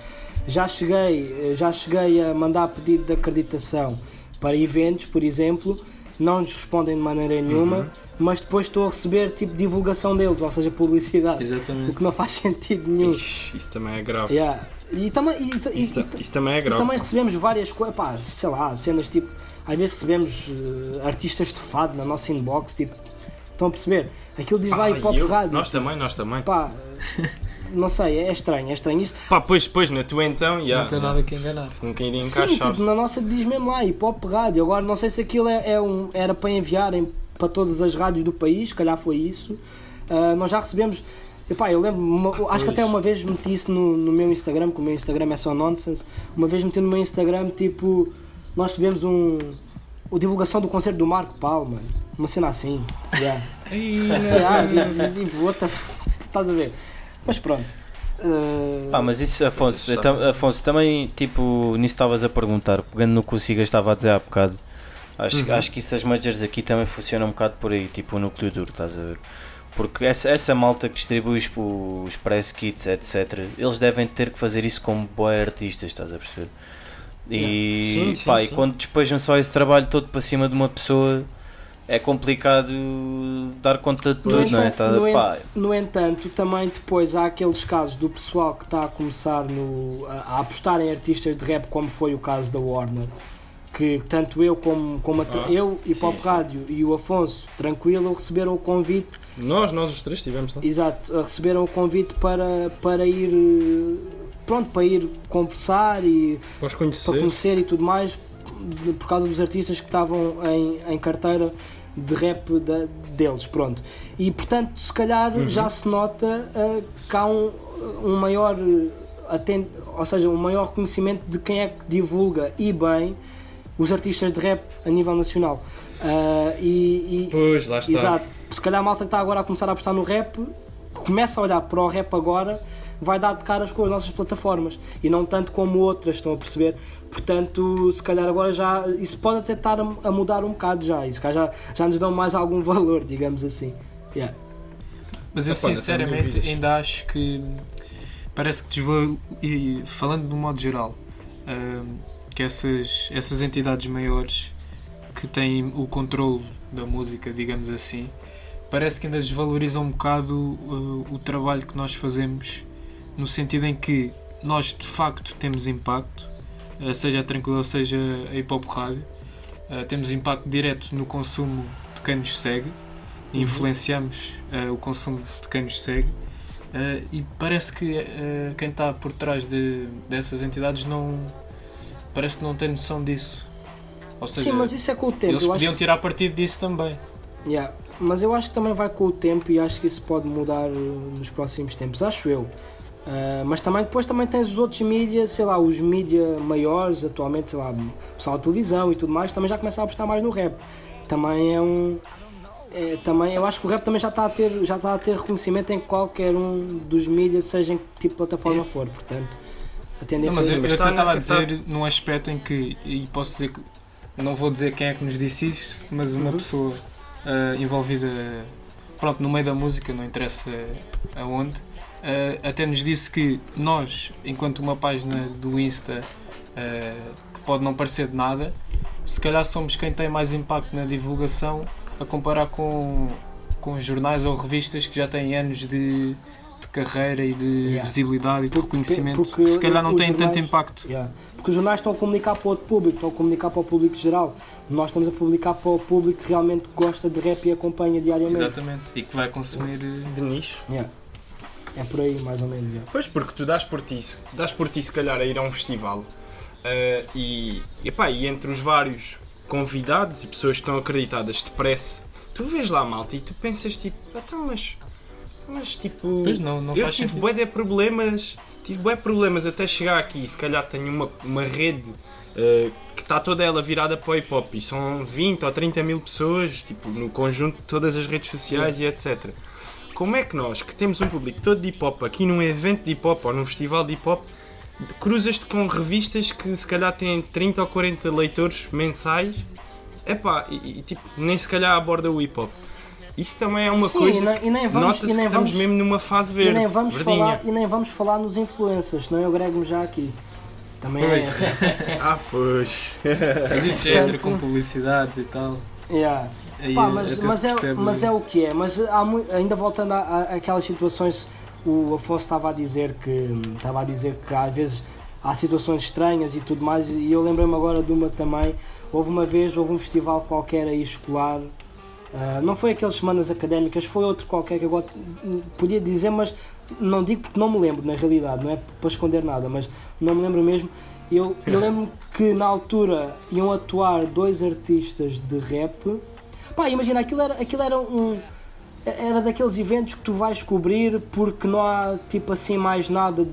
Já cheguei, já cheguei a mandar pedido de acreditação para eventos, por exemplo, não nos respondem de maneira nenhuma, Uhum. mas depois estou a receber tipo divulgação deles, ou seja, publicidade. O Exatamente. que não faz sentido nenhum. Ixi, isso também é grave. Yeah. E, também, e, e- Isso, e- isso também é e grave. também recebemos várias coisas, pá, sei lá, cenas tipo. Às vezes recebemos eh, artistas de fado na nossa inbox, tipo. Estão a perceber? Aquilo diz lá Ah, hip hop e eu- rádio. Nós também, nós também. Pá, não sei, é estranho, é estranho. Isso, Pá, pois, pois, na tua então, já. Não tem nada que enganar. Se nunca iria sim, encaixar. tipo, na nossa diz mesmo lá, hip hop rádio. Agora não sei se aquilo é, é um, era para enviarem para todas as rádios do país, se calhar foi isso. Ah, nós já recebemos. Epá, eu lembro, uma- acho que até uma vez meti isso no, no meu Instagram, que o meu Instagram é só nonsense. Uma vez meti no meu Instagram, tipo, nós tivemos um. A divulgação do concerto do Marco Paulo, mano. Uma cena assim. Yeah. yeah, tipo, tipo, what the f- Estás a ver? Mas pronto. Ah, Ah, mas isso, Afonso, tam- Afonso, também, tipo, nisso estavas a perguntar, pegando no que o Siga estava a dizer há bocado, acho, Uhum. acho que isso as majors aqui também funcionam um bocado por aí, tipo o núcleo duro, estás a ver? Porque essa, essa malta que distribui os, os press kits, etc., eles devem ter que fazer isso como boa artistas, estás a perceber? E, Sim, sim, pá, e sim. quando despejam só esse trabalho todo para cima de uma pessoa, é complicado dar conta de tudo, não é? Tá- no en- No entanto, também depois há aqueles casos do pessoal que está a começar no, a, a apostar em artistas de rap, como foi o caso da Warner, que tanto eu como, como a, Ah, eu, e sim, Pop sim. Rádio e o Afonso, tranquilo, receberam o convite, Nós, nós os três estivemos lá. exato, receberam o convite para, para ir, pronto, para ir conversar e para conhecer. conhecer e tudo mais, por causa dos artistas que estavam em, em carteira de rap da- deles, pronto. E portanto, se calhar Uhum. já se nota ah, que há um, um maior ah, aten- ou seja, um maior reconhecimento de quem é que divulga e bem os artistas de rap a nível nacional. Ah, e, e- Pois, lá está. Exato. Se calhar a malta que está agora a começar a apostar no rap, começa a olhar para o rap agora, vai dar de caras com as nossas plataformas e não tanto como outras, estão a perceber? Portanto, se calhar agora já. Isso pode até estar a, mudar um bocado já. E se calhar já, já nos dão mais algum valor, digamos assim. Yeah. Mas eu sinceramente ainda acho que parece que desvalo... e falando de um modo geral, que essas, essas entidades maiores que têm o controle da música, digamos assim, parece que ainda desvalorizam um bocado uh, o trabalho que nós fazemos, no sentido em que nós de facto temos impacto, uh, seja a Tranquilo, seja a Hip Hop Rádio, uh, temos impacto direto no consumo de quem nos segue, influenciamos uh, o consumo de quem nos segue. e parece que quem está por trás de, dessas entidades não parece que não tem noção disso. Ou seja, Sim, mas isso é com o tempo. eles podiam acho, tirar partido disso também. Yeah. Mas eu acho que também vai com o tempo e acho que isso pode mudar uh, nos próximos tempos, acho eu. Uh, mas também depois também tens os outros mídias, sei lá, os mídias maiores, atualmente, sei lá, o pessoal da televisão e tudo mais, também já começam a apostar mais no rap. Também é um. é, também, eu acho que o rap também já está, a ter, já está a ter reconhecimento em qualquer um dos mídias, seja em que tipo de plataforma for, portanto. A tendência Não, mas é- eu, mas eu está estava a dizer num aspecto em que, e posso dizer que, não vou dizer quem é que nos disse isso, mas uma Uhum. pessoa ah, envolvida pronto, no meio da música, não interessa aonde, ah, até nos disse que nós, enquanto uma página do Insta ah, que pode não parecer de nada, se calhar somos quem tem mais impacto na divulgação a comparar com, com jornais ou revistas que já têm anos de carreira e de Yeah. visibilidade e de Porque- reconhecimento porque que se calhar não têm tanto impacto. Yeah. Porque os jornais estão a comunicar para outro público, estão a comunicar para o público geral. Nós estamos a publicar para o público que realmente gosta de rap e acompanha diariamente. Exatamente. E que vai consumir. eh, De nicho. Yeah. É por aí, mais ou menos. yeah. Pois, porque tu dás por ti, dás por ti se calhar a ir a um festival eh, e, epá, e entre os vários convidados e pessoas que estão acreditadas de pressa, tu vês lá a malta e tu pensas tipo, então mas, mas tipo, Pois não, não eu tive bué de problemas, tive bué problemas até chegar aqui, se calhar tenho uma, uma rede eh, que está toda ela virada para o hip hop e são 20 ou 30 mil pessoas, tipo, no conjunto de todas as redes sociais e etc. Como é que nós, que temos um público todo de hip hop, aqui num evento de hip hop ou num festival de hip hop, cruzas-te com revistas que se calhar têm 30 ou 40 leitores mensais, epá, e, e tipo, nem se calhar aborda o hip hop. Isso também é uma Sim, coisa. e nem, e nem vamos, e que nem estamos vamos, mesmo numa fase e verde. nem vamos verdinha. falar e nem vamos falar nos influencers, senão eu grego-me já aqui. Também é. Pois. Ah, pois. Mas isso já entra Portanto- com publicidades e tal. Yeah. Aí Pá, mas, mas, é, mas é o que é. Mas há ainda voltando àquelas situações, o Afonso estava a dizer que estava a dizer que às vezes há situações estranhas e tudo mais. E eu lembrei-me agora de uma também. Houve uma vez, houve um festival qualquer aí escolar. Ah, não foi aqueles semanas académicas, foi outro qualquer que agora podia dizer, mas não digo porque não me lembro, na realidade, não é para esconder nada, mas não me lembro mesmo. Eu, eu lembro que na altura iam atuar dois artistas de rap. Pá, imagina, aquilo era, aquilo era um. Era daqueles eventos que tu vais cobrir porque não há tipo assim mais nada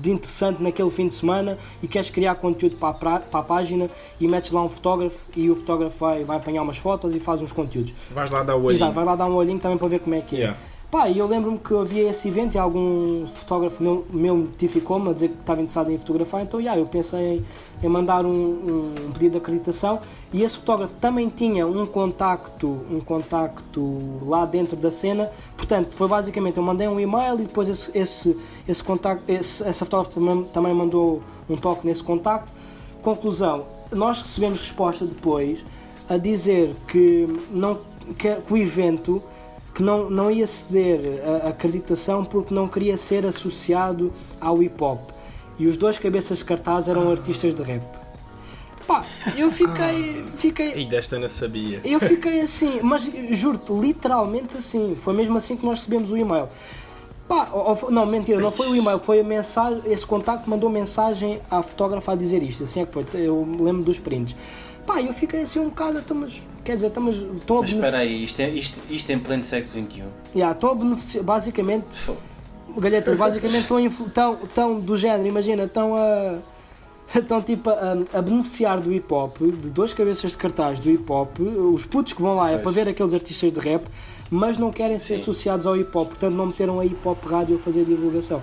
de interessante naquele fim de semana e queres criar conteúdo para a, pra- para a página e metes lá um fotógrafo e o fotógrafo vai, vai apanhar umas fotos e faz uns conteúdos. Vais lá dar o olhinho. Exato, vai lá dar um olhinho também para ver como é que é. Pá, e eu lembro-me que havia esse evento e algum fotógrafo meu, meu notificou-me a dizer que estava interessado em fotografar, então yeah, eu pensei em, em mandar um, um pedido de acreditação e esse fotógrafo também tinha um contacto, um contacto lá dentro da cena, portanto foi basicamente, eu mandei um e-mail e depois esse, esse, esse contacto, esse, essa fotógrafa também, também mandou um toque nesse contacto. Conclusão, nós recebemos resposta depois a dizer que, não, que o evento que não, não ia ceder a, acreditação porque não queria ser associado ao hip hop. E os dois cabeças de cartaz eram artistas de rap. Pá, eu fiquei. fiquei E desta não sabia. eu fiquei assim, mas juro-te, literalmente assim. Foi mesmo assim que nós recebemos o e-mail. Pá, ou- não, mentira, não foi o e-mail, foi a mensagem. Esse contacto mandou mensagem à fotógrafa a dizer isto. Assim é que foi, eu me lembro dos prints. Pá, eu fiquei assim um bocado, então, mas, quer dizer, mas estão a Mas espera aí, isto, é, isto, isto em pleno século XXI. Yeah, estão a beneficiar, basicamente, Foda-se. Galhetas, basicamente estão, estão, estão do género, imagina, estão a. Estão tipo a, a beneficiar do hip hop, de dois cabeças de cartaz do hip hop, os putos que vão lá é para ver aqueles artistas de rap, mas não querem ser Sim. associados ao hip hop, portanto não meteram a hip hop rádio a fazer divulgação.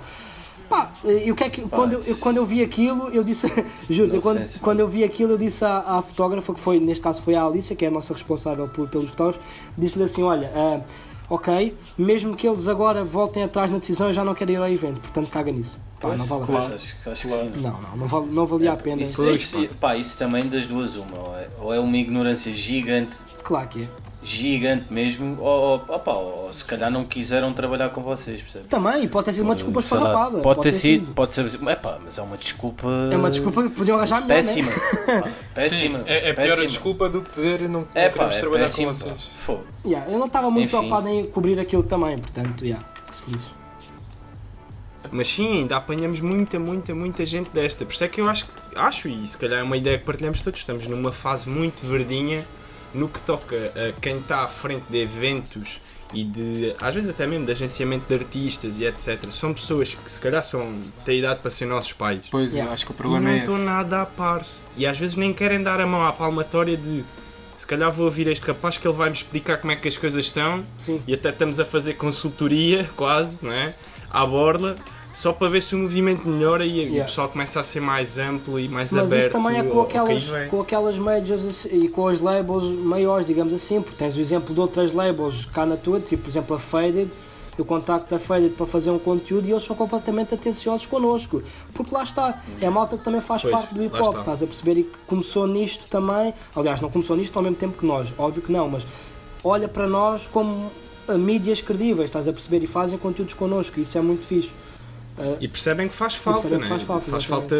Pá, e o que é que, quando, eu, quando eu vi aquilo, eu disse, juro, eu quando, quando eu vi aquilo, eu disse à, à fotógrafa, que foi, neste caso foi a Alicia, que é a nossa responsável por, pelos fotógrafos, disse-lhe assim: Olha, ah, ok, mesmo que eles agora voltem atrás na decisão, eu já não quero ir ao evento, portanto caga nisso. Pá, Pois, não vale a pena. acho, acho Claro. Não, não, não, vale, não valia a pena. Isso, isso, pá, isso também das duas uma, ou é, ou é uma ignorância gigante, Claro que é. Gigante mesmo, ou, ou, opá, ou se calhar não quiseram trabalhar com vocês, percebe? Também, pode ter sido uma desculpa esfarrapada. Pode ter sido, pode ser, é pá, mas é uma desculpa É uma desculpa que podiam arranjar melhor, péssima. Né? pá, péssima. Sim, é, é pior péssima. a desculpa do que dizer não, não É pá, queremos é trabalhar péssimo, com vocês. Yeah, eu não estava muito Enfim. preocupado em cobrir aquilo também, portanto, yeah, que se lixe. Mas sim, ainda apanhamos muita, muita, muita gente desta. Por isso é que eu acho que acho, e se calhar é uma ideia que partilhamos todos, estamos numa fase muito verdinha no que toca a quem está à frente de eventos e de, às vezes até mesmo de agenciamento de artistas e etc. São pessoas que se calhar são, têm idade para ser nossos pais. Pois, Yeah. eu acho que o E problema não é estão esse. nada a par. E às vezes nem querem dar a mão à palmatória de se calhar vou ouvir este rapaz que ele vai me explicar como é que as coisas estão Sim. e até estamos a fazer consultoria, quase, não é? À borla, só para ver se o movimento melhora e Yeah. o pessoal começa a ser mais amplo e mais Mas aberto. isso também é com aquelas, com aquelas majors assim, e com os labels maiores, digamos assim, porque tens o exemplo de outras labels cá na tua, tipo por exemplo a Faded, eu contacto a Faded para fazer um conteúdo e eles são completamente atenciosos connosco, porque lá está, é a malta que também faz Pois, parte do hip hop, está. estás a perceber e que começou nisto também, aliás não começou nisto ao mesmo tempo que nós, óbvio que não, mas olha para nós como mídias credíveis, estás a perceber, e fazem conteúdos connosco, isso é muito fixe. E percebem que faz falta, né? que faz falta, Faz falta.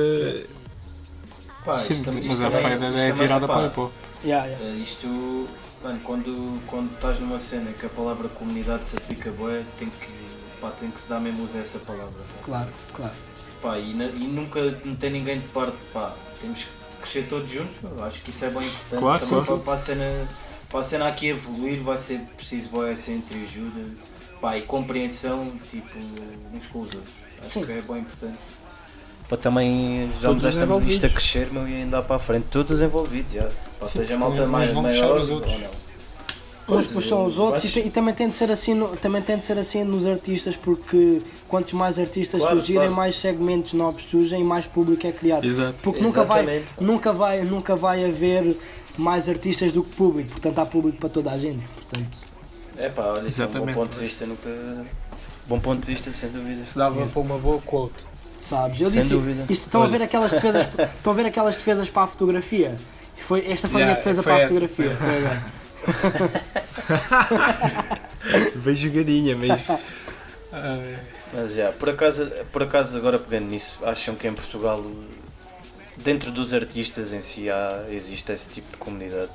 Pá, Sim, isto tam- mas a também- isto é também, virada pá, para o hip hop. yeah, yeah. Eh, Isto, mano, quando, quando estás numa cena que a palavra comunidade se aplica bué, tem que, pá, tem que se dar mesmo uso a essa palavra. tá? Claro, claro. Pá, e, na- e nunca não tem ninguém de parte, pá, temos que crescer todos juntos, meu, acho que isso é bem importante. Claro, Também sim, para, a cena, para a cena aqui evoluir vai ser preciso bué essa entreajuda, pá, e compreensão, tipo, uns com os outros. Acho Sim. que é bem importante. Para também Todos vamos os esta lista crescer meu, e andar para a frente. Todos envolvidos, já. Sim, seja malta mais maior os outros. ou não. Uns puxam os outros e, e também tem de ser assim no, também tem de ser assim nos artistas porque quantos mais artistas Claro, surgirem claro. mais segmentos novos surgem e mais público é criado Exato. porque nunca vai nunca vai nunca vai haver mais artistas do que público portanto há público para toda a gente portanto É pá, olha, isso é um bom ponto de vista, nunca... Bom ponto de vista, sem dúvida. Se dava para uma boa quote. sabes eu Sem disse dúvida. isto estão a ver aquelas defesas estão a ver aquelas defesas para a fotografia foi esta foi a minha Yeah, defesa para a essa, fotografia foi agora. Bem jogadinha mesmo. Mas já, por acaso, por acaso agora pegando nisso, acham que em Portugal, dentro dos artistas em si, há, existe esse tipo de comunidade?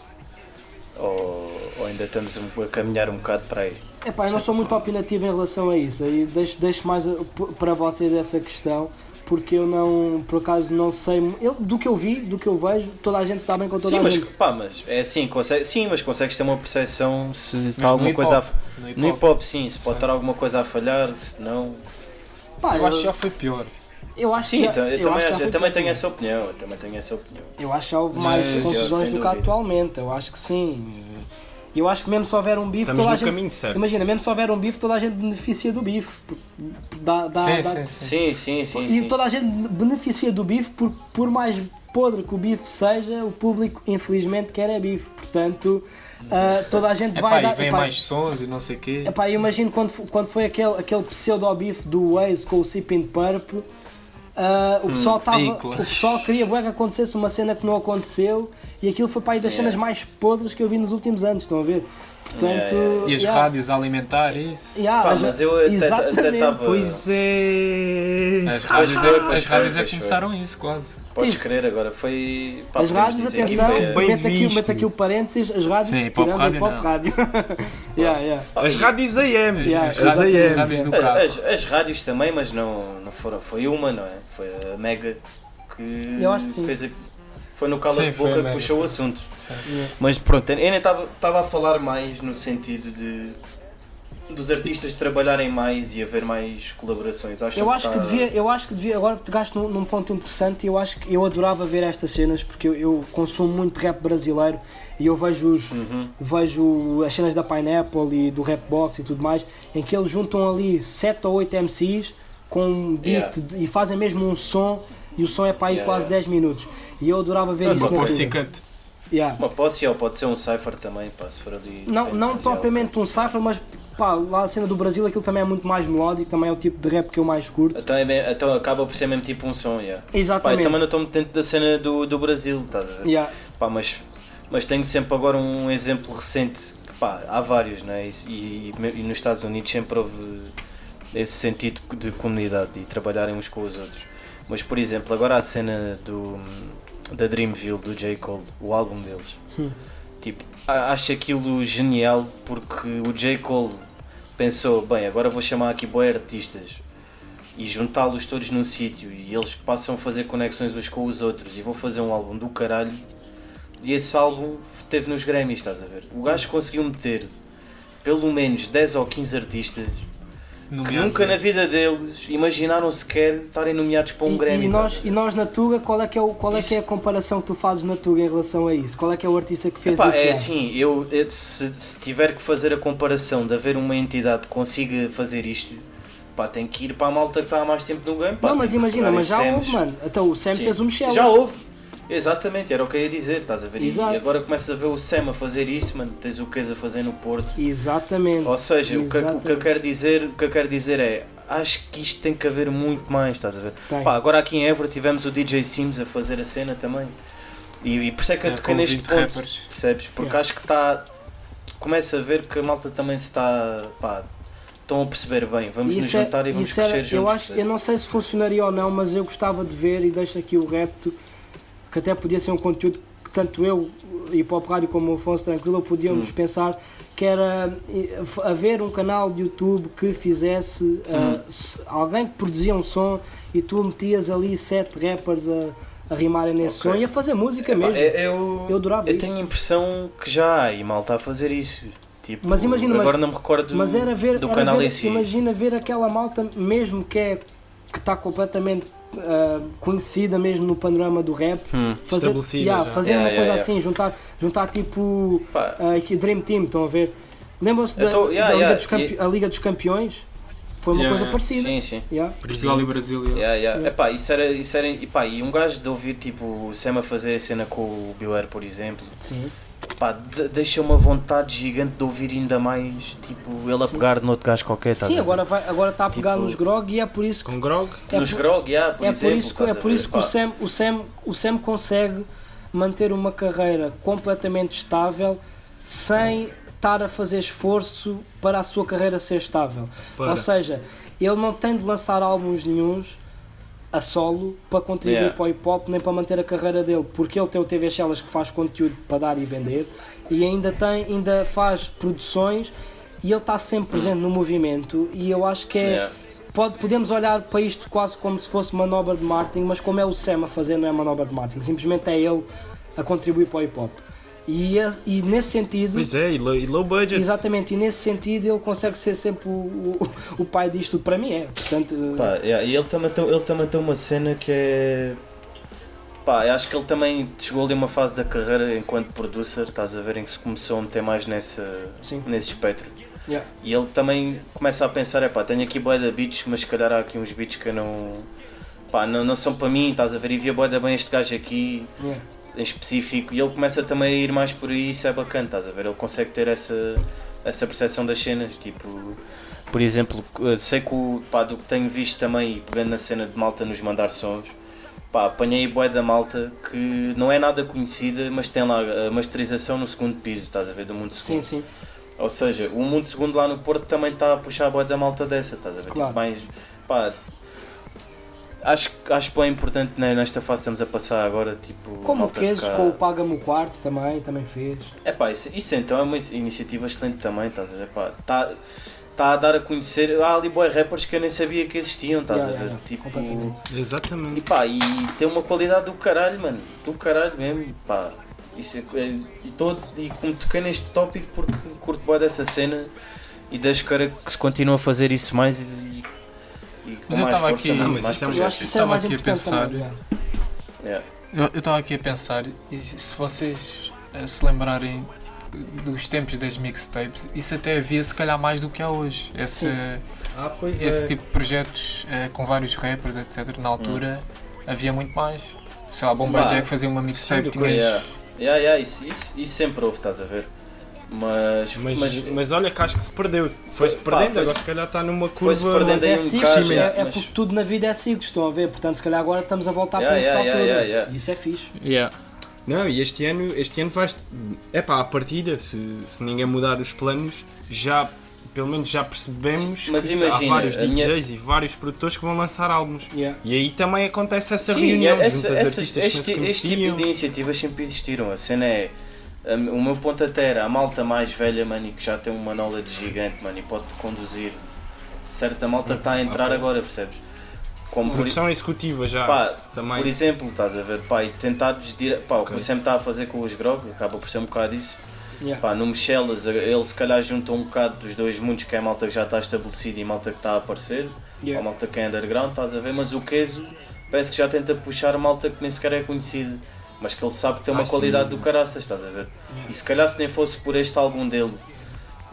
Ou, ou ainda estamos a caminhar um bocado para aí? Epá, eu não sou muito opinativo em relação a isso. Aí deixo, deixo mais a- p- para vocês essa questão, porque eu não, por acaso, não sei. Eu, do que eu vi, do que eu vejo, toda a gente está bem com toda Sim a mas, gente. pá, mas é assim, consegue, sim, mas consegues ter uma percepção se Mas está alguma coisa a, no hip hop, sim, se pode Sim. estar alguma coisa a falhar, se não. Pá, Eu acho que já foi pior. Eu acho Sim, que já, então, eu, eu também, acho eu também tenho essa opinião. Eu também tenho essa opinião. Eu acho que houve Mas mais eu- confusões do que atualmente. Eu acho que sim. Eu acho que mesmo se houver um bife, Estamos toda a no gente. caminho certo. Imagina, mesmo se houver um bife, toda a gente beneficia do bife. Dá, dá, sim, dá- sim, sim. Sim, sim, sim. E sim. toda a gente beneficia do bife, por, por mais podre que o bife seja, o público infelizmente quer é bife. Portanto, ah, toda a gente Epá, vai e dar. vem epá, mais sons e não sei o quê. epá, imagino quando, quando foi aquele, aquele pseudo-bife do Waze com o Sipping Purple. Ah, o, pessoal tava, Ei, o pessoal queria bué que acontecesse uma cena que não aconteceu e aquilo foi para aí das Yeah. cenas mais podres que eu vi nos últimos anos, estão a ver? Portanto, Yeah, yeah, E as yeah, rádios a alimentar isso. yeah, Pá, as- mas eu até- estava. Pois é. As rádios, é, as foi, rádios é começaram isso, quase. Podes Sim. crer, agora foi. Pá, As rádios, atenção, mete aqui, mete aqui o parênteses, as rádios Sim, tirando rádio, não. rádio. yeah, yeah. As rádios AM. Yeah, as As rádios as rádios do carro. as- as rádios também, mas não, não foram. Foi uma, não é? Foi a Mega que Eu acho que fez a, Foi no cala Sim, de boca que puxou o assunto. Sim. Mas pronto, eu nem estava estava a falar mais no sentido de dos artistas trabalharem mais e haver mais colaborações. Acho Eu acho que tá- devia, eu acho que devia, agora pegaste num, num ponto interessante e eu acho que eu adorava ver estas cenas porque eu, eu consumo muito rap brasileiro e eu vejo os, Uhum. vejo as cenas da Pineapple e do Rapbox e tudo mais, em que eles juntam ali 7 ou 8 MCs com um beat Yeah. de- e fazem mesmo um som e o som é para aí Yeah, quase yeah. 10 minutos. E eu adorava ver Ah, isso uma ser cut. Yeah. Uma posse ou pode ser um cipher também, pá, se for ali. Não, não propriamente um cypher, mas pá, lá a cena do Brasil aquilo também é muito mais melódico, também é o tipo de rap que eu mais curto. Então, é bem- então acaba por ser mesmo tipo um som, yeah. Pá, eu Exatamente. também não estou muito dentro da cena do, do Brasil, estás a ver? Yeah. Pá, mas, mas tenho sempre agora um exemplo recente, que, pá, há vários, né? E, e, e nos Estados Unidos sempre houve esse sentido de comunidade e trabalharem uns com os outros. Mas, por exemplo, agora a cena do, da Dreamville, do J. Cole, o álbum deles. Hum. Tipo, acho aquilo genial porque o J. Cole pensou, bem, agora vou chamar aqui boé artistas e juntá-los todos num sítio e eles passam a fazer conexões uns com os outros e vou fazer um álbum do caralho e esse álbum teve nos Grammys, estás a ver? O gajo conseguiu meter pelo menos 10 ou 15 artistas Nomeados, nunca é. na vida deles imaginaram sequer estarem nomeados para um E- Grammy. e, nós, e nós na Tuga, qual é, que é, o, qual é que é a comparação que tu fazes na Tuga em relação a isso? Qual é que é o artista que fez Epá, isso? é assim, eu, eu- se, se tiver que fazer a comparação de haver uma entidade que consiga fazer isto, pá, tem que ir para a malta que está há mais tempo no game. pá, não, mas imagina, mas já houve, mano. Então o Sam Sim. fez o Michel. Já houve. Exatamente, era o que eu ia dizer, estás a ver? E- Exato. E agora começas a ver o Sam a fazer isso, mano, tens o Kes a fazer no Porto. Exatamente. Ou seja, o que, o que eu Exatamente. quero dizer, o que eu quero dizer é, acho que isto tem que haver muito mais, estás a ver? Pá, agora aqui em Évora tivemos o DJ Sims a fazer a cena também. E, e por isso é que eu É, toquei com neste 20 ponto, rappers. percebes? Porque Yeah. acho que está. Começa a ver que a malta também se está. pá, estão a perceber bem. Vamos nos Isso é- juntar e vamos era- crescer eu, juntos. acho, eu não sei se funcionaria ou não, mas eu gostava de ver e deixo aqui o repto, que até podia ser um conteúdo que tanto eu e Pop Rádio como o Afonso Tranquilo podíamos Hum. pensar que era haver um canal de YouTube que fizesse Hum. s- alguém que produzia um som e tu metias ali sete rappers a, a rimarem nesse Ok. som e a fazer música Epá, mesmo. eu, Eu adorava eu isso. tenho a impressão que já há e mal está a fazer isso. Tipo, Mas imagina, mas- agora não me recordo Mas era ver, do era canal ver- em si. imagina ver aquela malta mesmo que é que está completamente ah, conhecida mesmo no panorama do rap, Hum. fazer, Estabelecida yeah, já. fazer Yeah, uma yeah, coisa yeah. assim, juntar, juntar tipo aqui Dream Team, estão a ver? Lembram-se da, Então, yeah, da Liga yeah, dos Campe- e- a Liga dos Campeões? Foi uma Yeah, coisa parecida. sim, sim. Yeah. Portugal e Brasil. yeah. Yeah, yeah. Yeah. Epá, isso era, isso era, epá, e um gajo de ouvir tipo o Sam a fazer a cena com o Bill por exemplo, Sim. Pá, de- deixa uma vontade gigante de ouvir ainda mais, tipo, ele a Sim. pegar no outro gajo qualquer, estás Sim, agora vai, agora está a pegar Tipo- nos grog e é por isso que Com grog. é Nos por- grog, yeah, por é exemplo. por isso que, é por isso que o, Sam, o, Sam, o Sam consegue manter uma carreira completamente estável sem estar a fazer esforço para a sua carreira ser estável. Para. Ou seja, ele não tem de lançar álbuns nenhuns a solo para contribuir Yeah. para o hip hop nem para manter a carreira dele, porque ele tem o TV Shellas que faz conteúdo para dar e vender e ainda tem, ainda faz produções e ele está sempre presente no movimento e eu acho que é Yeah. pode, podemos olhar para isto quase como se fosse manobra de marketing, mas como é o Sam a fazer, não é manobra de marketing, simplesmente é ele a contribuir para o hip hop. E, e nesse sentido, Pois é, e low, e low budget. exatamente, e nesse sentido ele consegue ser sempre o, o, o pai disto tudo para mim, é. Portanto, Pá, yeah, e ele também, tem, ele também tem uma cena que é. Pá, eu acho que ele também chegou ali a uma fase da carreira enquanto producer, estás a ver, em que se começou a meter mais nessa, sim. nesse espectro. Yeah. E ele também começa a pensar: é pá, tenho aqui boia de beats, mas se calhar há aqui uns beats que eu não. pá, não, não são para mim, estás a ver, e via boia bem este gajo aqui Yeah. Em específico, e ele começa também a ir mais por aí, isso é bacana, estás a ver? Ele consegue ter essa, essa percepção das cenas, tipo. Por exemplo, eu sei que o, pá, do que tenho visto também, e pegando na cena de malta nos mandar sons, pá, apanhei boé da malta que não é nada conhecida, mas tem lá a masterização no segundo piso, estás a ver? Do mundo Sim, segundo. sim. Ou seja, o mundo segundo lá no Porto também está a puxar a boé da malta dessa, estás a ver? Claro. Tipo, mais, pá, acho, acho bem importante né, nesta fase que estamos a passar agora, tipo. Como o tocar- com o Paga-me o Quarto também, também fez. é pá, isso, isso então é uma iniciativa excelente também, estás a ver? Pá, tá, tá a dar a conhecer. Há ali boy rappers que eu nem sabia que existiam, estás Yeah, a ver? yeah, tipo, completamente. e Exatamente. pá, e tem uma qualidade do caralho, mano. Do caralho mesmo, pá. Isso é, é- e, todo, e como toquei neste tópico porque curto boa dessa cena e deixo cara que se continua a fazer isso mais e, e Mas eu mais tava força, aqui- mano, mas é um- Eu acho que isso é estava mais aqui a pensar- também. Yeah. Eu estava aqui a pensar, e se vocês eh, se lembrarem dos tempos das mixtapes, isso até havia se calhar mais do que há hoje. Esse. Ah, pois esse tipo de projetos eh, com vários rappers, etc. Na altura havia muito mais. Sei lá, Jack fazia uma mixtape, tinhas. Yeah. Yeah, yeah, isso, isso, isso sempre houve, estás a ver? Mas, Mas, mas, mas, olha que acho que se perdeu. Foi-se perdendo, agora se calhar está numa curva. foi-se perdendo Mas é um bocado, é, yeah, é porque tudo na vida é ciclos, estão a ver? Portanto, se calhar agora estamos a voltar Yeah, para essa yeah, altura. yeah, yeah, yeah. Isso é fixe. Yeah. Não, e este ano, este ano vais. É pá, à partida, se, se ninguém mudar os planos, já. Pelo menos já percebemos Mas que imagina, há vários a minha- DJs e vários produtores que vão lançar álbuns. Yeah. E aí também acontece essa Sim, reunião essa- essas- artistas este, que não se este tipo de iniciativas sempre existiram. A cena é. O meu ponto até era a malta mais velha, mano, e que já tem uma knowledge gigante, mano, e pode conduzir. Certa malta que está a entrar Ok. agora, percebes? Como por, Produção executiva já. pá, também. por exemplo, estás a ver, pá, e tentar desdire... pá, o que sempre está a fazer com os grog, acaba por ser um bocado isso. Yeah. Pá, no Michelas, ele se calhar junta um bocado dos dois mundos, que é a malta que já está estabelecida e a malta que está a aparecer, Yeah. a malta que é underground, estás a ver, mas o Queso parece que já tenta puxar a malta que nem sequer é conhecida, mas que ele sabe que tem uma Ah, sim. qualidade do caraças, estás a ver? E se calhar se nem fosse por este álbum dele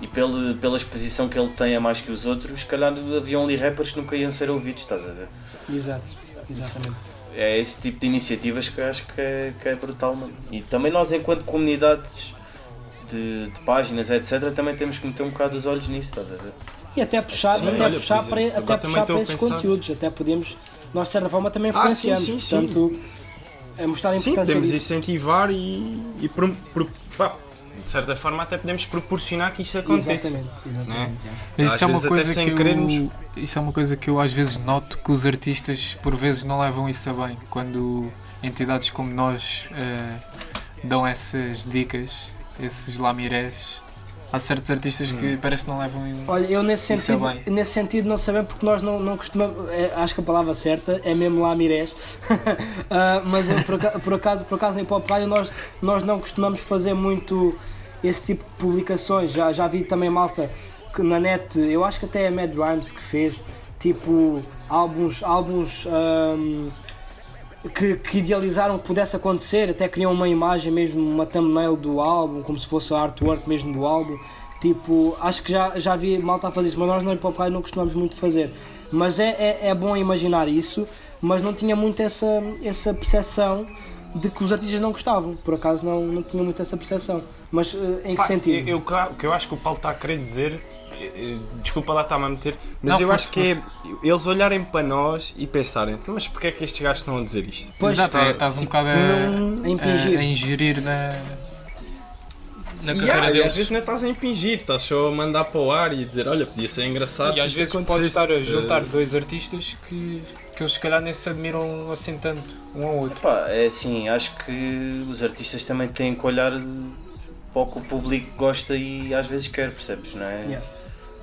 e pela, pela exposição que ele tem a mais que os outros, se calhar haviam ali rappers que nunca iam ser ouvidos, estás a ver? Exato. Exatamente. É esse tipo de iniciativas que eu acho que é, que é brutal, mano. E também nós, enquanto comunidades de, de páginas, etc., também temos que meter um bocado os olhos nisso, estás a ver? E até puxar, Sim, até olha, puxar, para, até puxar para esses pensar. conteúdos. Até podemos, nós de certa forma também Ah, sim, influenciamos. sim, sim. É mostrar a Sim, importância podemos disso. incentivar e, e pro- pro- pá, de certa forma até podemos proporcionar que isso aconteça. Exatamente, exatamente. yeah. Mas Às isso é uma coisa que eu, querermos. isso é uma coisa que eu às vezes noto que os artistas por vezes não levam isso a bem quando entidades como nós eh, dão essas dicas, esses lamirés. Há certos artistas que parece que não levam em- Olha, eu nesse é sentido, bem. nesse sentido não sabemos porque nós não, não costumamos, é, acho que a palavra certa é mesmo lá Mirés, Ah, mas eu, por, aca- por acaso, por acaso em Pop Radio nós, nós não costumamos fazer muito esse tipo de publicações, já, já vi também malta que na net, eu acho que até é a Mad Rhymes que fez, tipo álbuns, álbuns ahm, que, que idealizaram que pudesse acontecer, até criam uma imagem mesmo, uma thumbnail do álbum, como se fosse a artwork mesmo do álbum. Tipo, acho que já, já vi malta a fazer isso, mas nós no Hip Hop não costumamos muito fazer. Mas é, é, é bom imaginar isso, mas não tinha muito essa, essa percepção de que os artistas não gostavam. Por acaso não, não tinha muito essa percepção. Mas eh, em que Pá, sentido? Eu, eu- o que eu acho que o Paulo está a querer dizer, desculpa lá estar-me a meter, mas Não, eu acho que é eles olharem para nós e pensarem, "Então, mas porquê é que estes gajos estão a dizer isto? Pois, Exato, é, estás um bocado a, a impingir. a, a ingerir na. na E carreira e deles. às vezes não estás a impingir, estás só a mandar para o ar e dizer, olha, podia ser engraçado. E às vezes isto pode estar a acontecesse. juntar Eh, dois artistas que, que eles se calhar nem se admiram assim tanto um ao outro. Pá, é assim, acho que os artistas também têm que olhar para o que o público gosta e às vezes quer, percebes, não é? Yeah.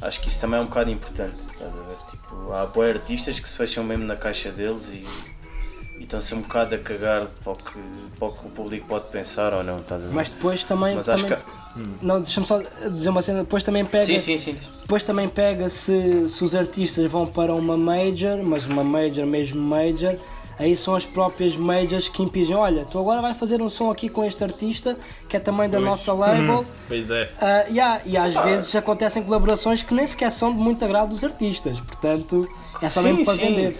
Acho que isso também é um bocado importante, estás a ver? Tipo, há boi artistas que se fecham mesmo na caixa deles e, estão-se um bocado a cagar para o, que, para o que o público pode pensar ou não, estás a ver? Mas depois também. Mas acho também que. Não, deixa-me só dizer uma cena. Depois também pega. Sim, sim, sim. Depois também pega se, se os artistas vão para uma major, mas uma major mesmo major, aí são as próprias majors que impingem, olha, tu agora vai fazer um som aqui com este artista, que é também da Pois. nossa label. Pois é. Ah, yeah, e às vezes acontecem colaborações que nem sequer são de muito agrado dos artistas, portanto é só Sim, mesmo para sim. vender.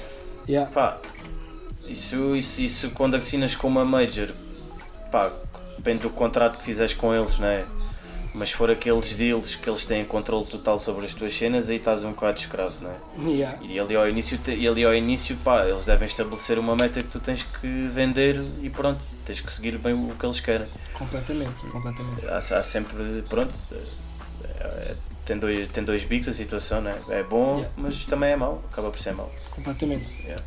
Yeah. Pá, isso, isso, isso quando assinas com uma major, pá, depende do contrato que fizeres com eles, não é? Mas se for aqueles deals que eles têm controle total sobre as tuas cenas, aí estás um bocado escravo, não é? Yeah. E ali ao início, e ali ao início pá, eles devem estabelecer uma meta que tu tens que vender e pronto, tens que seguir bem o que eles querem. Completamente, completamente. Há, há sempre, pronto, é- tem, dois, tem dois bicos a situação, não é? É bom, Yeah. mas também é mau, acaba por ser mau. Completamente.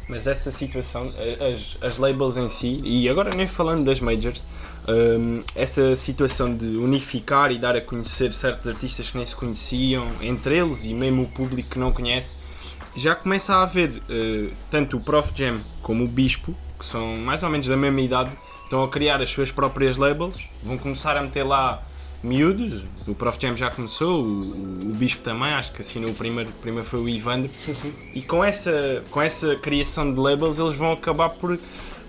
Mas essa situação, as, as labels em si, e agora nem falando das majors, hum, essa situação de unificar e dar a conhecer certos artistas que nem se conheciam entre eles e mesmo o público que não conhece, já começa a haver eh, tanto o Prof. Jam como o Bispo, que são mais ou menos da mesma idade, estão a criar as suas próprias labels, vão começar a meter lá miúdos, o Prof. Jam já começou, o, o Bispo também, acho que assinou o primeiro, o primeiro foi o Ivandro, Sim, sim. e com essa, com essa criação de labels, eles vão acabar por,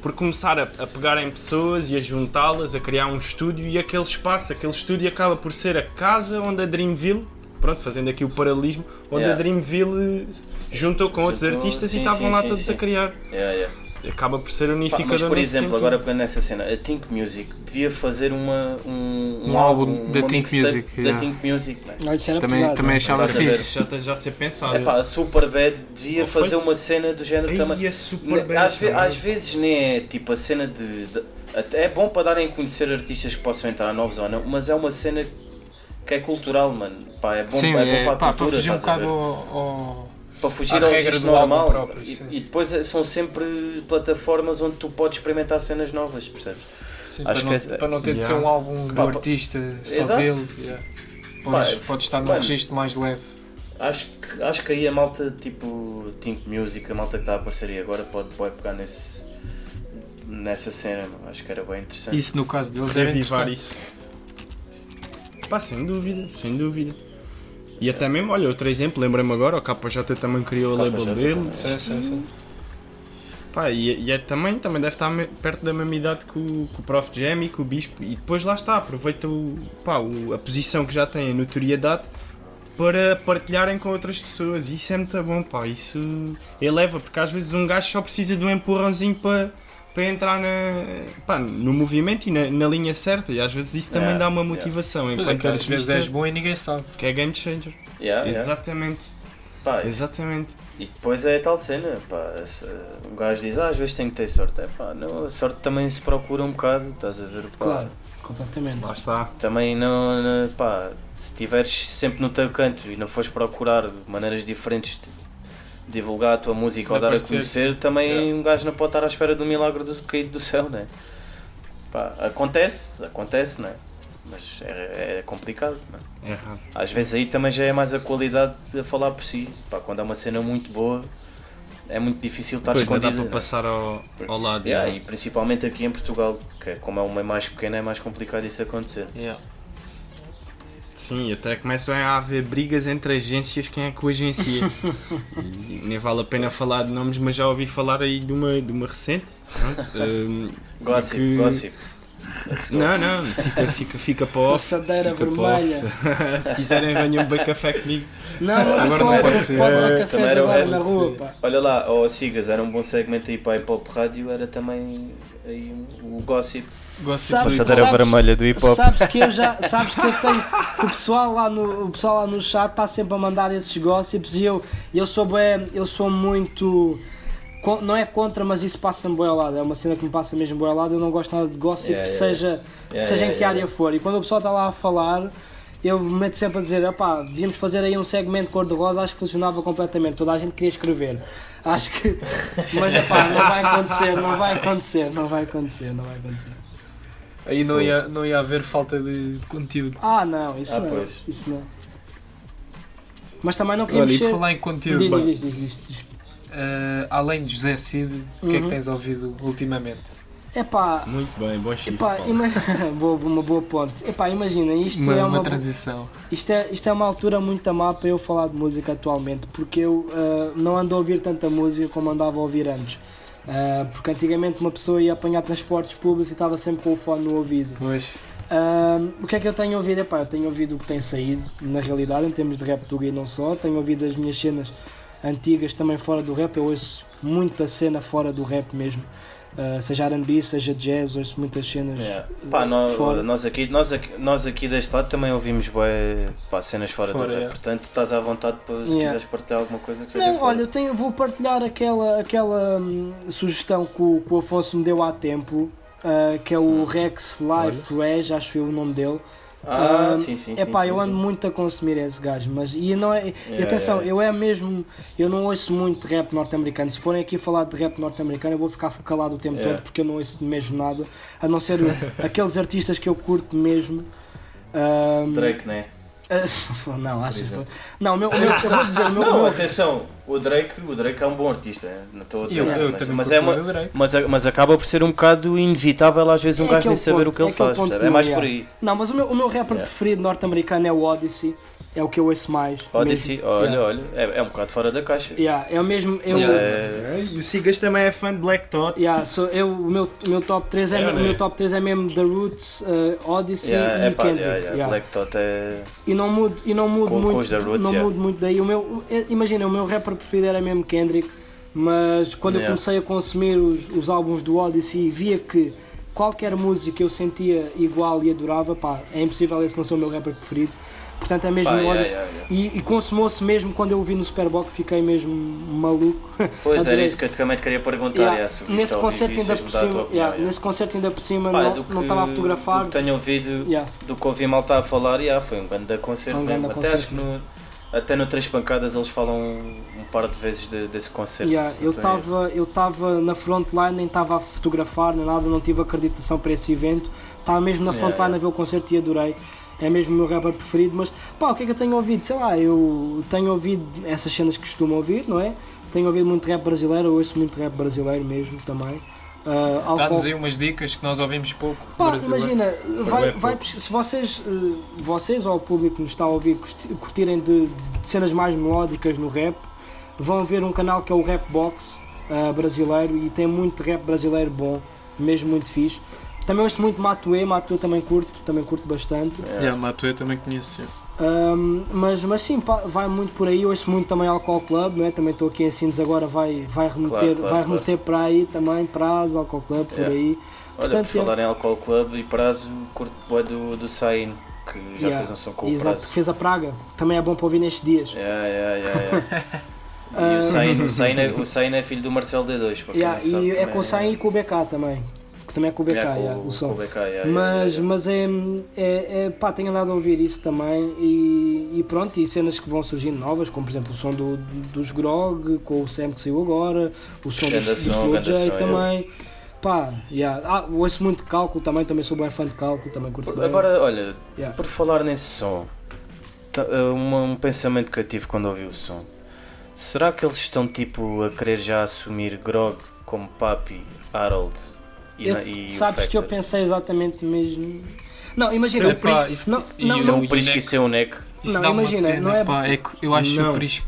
por começar a, a pegar em pessoas e a juntá-las, a criar um estúdio. E aquele espaço, aquele estúdio acaba por ser a casa onde a Dreamville, pronto, fazendo aqui o paralelismo, onde Yeah. a Dreamville juntou com outros Juntou, artistas sim, e estavam sim, lá sim, todos a criar. Yeah, yeah. Acaba por ser unificador mas por exemplo, sentido. agora pegando nessa cena, a Think Music devia fazer uma, um, Um álbum da Think Music, da yeah. Think Music. né? Olha, isso era Também- pesado, também achava fixe. Já está já a ser pensado. É pá, a Superbad devia foi? fazer uma cena do género também. Ei, às, ve- também. às vezes nem é tipo a cena de, de- até É bom para darem a conhecer artistas que possam entrar novos ou não, mas é uma cena que é cultural, mano. Pá, é bom, Sim, é bom é, para a pá, para cultura. fugir um bocado ao, ao- para fugir ao registro normal. próprio, e, e depois é- são sempre plataformas onde tu podes experimentar cenas novas, percebes? Sim, Acho para, não, que é- para não ter de ser Yeah. um álbum do artista só Exato. dele. yeah. Podes, Pá, podes estar num registro mais leve. Acho, que- acho que aí a malta, tipo, Think Music, a malta que está a aparecer aí agora, pode, pode pegar nesse, nessa cena. mano. Acho que era bem interessante. Isso no caso deles era reavivar interessante. isso. Pá, sem dúvida, sem dúvida. E até mesmo, olha, outro exemplo, lembrei-me agora, o KJ também criou a label dele. Sim, sim, sim. Pá, e, e é também, também deve estar perto da mesma idade que o, que o Prof Jam e que o Bispo. E depois lá está, aproveita o, pá, o- a posição que já tem, a notoriedade, para partilharem com outras pessoas. Isso é muito bom, pá. Isso eleva, porque às vezes um gajo só precisa de um empurrãozinho para, para entrar na, pá, no movimento e na, na linha certa. E às vezes isso também Yeah, dá uma yeah. motivação. Pois é, Enquanto às vezes és bom e ninguém sabe. que é game changer. Yeah, yeah. Exatamente, Pá, exatamente. E depois é a tal cena, pá, um gajo diz, ah, às vezes tem que ter sorte. É pá, não, a sorte também se procura um bocado, estás a ver? Pá, Claro, completamente. Lá está. Também não, não- pá, se estiveres sempre no teu canto e não fores procurar maneiras diferentes de divulgar a tua música ou dar a aparecer. conhecer, também Yeah. um gajo não pode estar à espera do milagre do caído do céu, né? Pá, acontece, acontece, né? Mas é, é complicado, né? É errado. Às vezes aí também já é mais a qualidade a falar por si. Pá, quando é uma cena muito boa, é muito difícil estar Depois não dá para passar ao, ao lado. Yeah, yeah. e principalmente aqui em Portugal, que é- como é uma mais pequena, é mais complicado isso acontecer. Sim, até começam a haver brigas entre agências, quem é que o agencia. e nem vale a pena falar de nomes, mas já ouvi falar aí de uma, de uma recente. Pronto, hum, Gossip, que- gossip. Não, não, fica, fica, fica para off. Passadeira Fica vermelha. Se quiserem, venham beber café comigo. Não, não Agora não pode, pode não se ser. pode cafés era- agora era- na rua, pá. Olha lá, oh Sigas, era um bom segmento aí para a Hip Hop Rádio, era também aí um- o gossip. Gosto Sabes- de Passadeira vermelha do hip Sabes que eu já, sabes que eu tenho, que o pessoal lá no, o pessoal lá no chat está sempre a mandar esses gossips e eu, eu sou bem, eu sou muito, não é contra, mas isso passa-me bem ao lado. É uma cena que me passa mesmo bem ao lado. Eu não gosto nada de gossip, Yeah, yeah, seja, Yeah, seja yeah, em que yeah, área for. E quando o pessoal está lá a falar, eu me meto sempre a dizer: opá, devíamos fazer aí um segmento cor-de-rosa. Acho que funcionava completamente. Toda a gente queria escrever. Acho que. Mas epá, não vai acontecer, não vai acontecer, não vai acontecer, não vai acontecer. Aí não ia, não ia haver falta de, conteúdo. Ah, não, isso Ah, não. pois. Isso não. Mas também não Olha, queríamos e por ser. falar em conteúdo, Diz, diz, diz, diz, diz. eh, além de José Cid, o que é Uhum. que tens ouvido ultimamente? Epá, Muito bem, bom shift. epá boa, uma boa ponte. Epá, imagina, isto Uma, é uma uma. transição. Isto é, isto é uma altura muito má para eu falar de música atualmente, porque eu ah, não ando a ouvir tanta música como andava a ouvir antes. Ah, porque antigamente uma pessoa ia apanhar transportes públicos e estava sempre com o fone no ouvido. Pois. Ah, o que é que eu tenho ouvido? Epá, eu tenho ouvido o que tem saído, na realidade, em termos de rap do e não só. Tenho ouvido as minhas cenas antigas também fora do rap. Eu ouço muita cena fora do rap mesmo. Ah, seja R&B, seja jazz, ouço muitas cenas Yeah. Pá, nós, fora. nós, aqui, nós, aqui, nós aqui deste lado também ouvimos bué, pá, cenas fora, Fora, do rap. yeah. Portanto, estás à vontade para se Yeah. quiseres partilhar alguma coisa que seja Não, fora. olha, eu tenho, vou partilhar aquela, aquela hum, sugestão que o, que o Afonso me deu há tempo, ah, que é o Rex Life Reg, acho eu o nome dele. Ah, Ah, sim, sim, É sim. pá, sim, eu sim. ando muito a consumir esse gajo, mas e não é. Yeah, atenção, yeah, eu é mesmo. Eu não ouço muito rap norte-americano. Se forem aqui falar de rap norte-americano, eu vou ficar calado o tempo Yeah. todo porque eu não ouço mesmo nada, a não ser aqueles artistas que eu curto mesmo. Ahm, Drake, né? não, achas exemplo. Não, o meu, meu- eu vou dizer, o meu, Não, meu- atenção, o Drake, o Drake é um bom artista, não estou a dizer Eu, nada, eu mas, mas é uma, mas, mas acaba por ser um bocado inevitável às vezes um É gajo aquele nem saber ponto, o que ele é aquele faz, que é mais não por é. aí. Não, mas o meu, o meu rapper Yeah. preferido norte-americano é o Odyssey. É o que eu ouço mais. Odyssey, mesmo. olha, Yeah. olha, é, é um bocado fora da caixa. Yeah, é o mesmo. Eu, yeah. é- E o Sigas também é fã de Black Thought. sou, eu, o, meu, o meu top 3 é, É, o meu top 3 é mesmo The Roots, uh, Odyssey Yeah, e é pá, Kendrick. yeah, yeah, yeah. Black Thought é. E não mudo, e não mudo Com- com muito, os The Roots, não yeah. mudo muito daí. O meu, é- imagina, o meu rapper preferido era mesmo Kendrick, mas quando eu Yeah. comecei a consumir os, os álbuns do Odyssey via que qualquer música eu sentia igual e adorava, pá, é impossível esse não ser o meu rapper preferido. Portanto é mesmo Pá, o yeah, Odyssey. yeah, yeah. E, e consumou-se mesmo quando eu o vi no Superbox, fiquei mesmo maluco. Pois era isso que eu também te queria perguntar. Yeah, nesse concerto ainda por cima, opinião, nesse concerto ainda por cima Pá, não, que- não estava a fotografar. Do que tenho ouvido, do que ouvi mal estar a falar, yeah, foi um grande concerto um grande Até acho concerto. que no, até no Três Pancadas eles falam um par de vezes de- desse concerto. Yeah, eu estava eu estava na frontline, nem estava a fotografar, nem nada, não tive acreditação para esse evento. Estava mesmo na frontline yeah. a ver o concerto e adorei. É mesmo o meu rapper preferido, mas pá, o que é que eu tenho ouvido? Sei lá, eu tenho ouvido essas cenas que costumo ouvir, não é? Tenho ouvido muito rap brasileiro, ouço muito rap brasileiro mesmo também. Ah, álcool- Dá-nos aí umas dicas que nós ouvimos pouco. Pá, imagina, vai, vai, se vocês, eh, vocês ou o público que nos está a ouvir curti- curtirem de, de cenas mais melódicas no rap, vão ver um canal que é o Rapbox eh, brasileiro e tem muito rap brasileiro bom, mesmo muito fixe. Também ouço muito Matuê, Matuê também curto, também curto bastante. Yeah, Matuê também conheço. Ahm, mas, mas sim, pá, vai muito por aí, ouço muito também Alcohol Club, não é? também estou aqui em Sines agora, vai, vai remeter, Claro, claro, vai claro. remeter para aí também, Prazo, Alcohol Club, por Yeah. aí. Olha, Portanto, por falar em Alcohol Club e prazo, curto bué do, do Sain, que já Yeah. fez um som com o Exato, prazo. fez a Praga, também é bom para ouvir nestes dias. Yeah, yeah, yeah, yeah. Ah, e o Sain, o, Sain é, o Sain é filho do Marcelo D2. para Yeah, e é com o Sain e com o BK também, também é com o BK, Yeah, com o- o som. BK, yeah, Mas, yeah, mas é, é, é pá, tenho andado a ouvir isso também e, e pronto, e cenas que vão surgindo novas, como por exemplo o som do, dos Grog, com o Sam que saiu agora, o som do, do Slow J também. Pá, yeah. ah, ouço muito cálculo também, também sou bem fã de cálculo, também curto Por- bem. Agora, olha, por falar nesse som, ta- uma- um pensamento que eu tive quando ouvi o som. Será que eles estão tipo a querer já assumir Grog como Papi, Harold e, Eu- e o sabes que eu pensei exatamente mesmo. Não, imagina, pá, isso- não, não, o- Isso é não, um prisco e ser um neck. Isso Não, imagina, pena, não é- pá, é eu acho Não. o Prisco.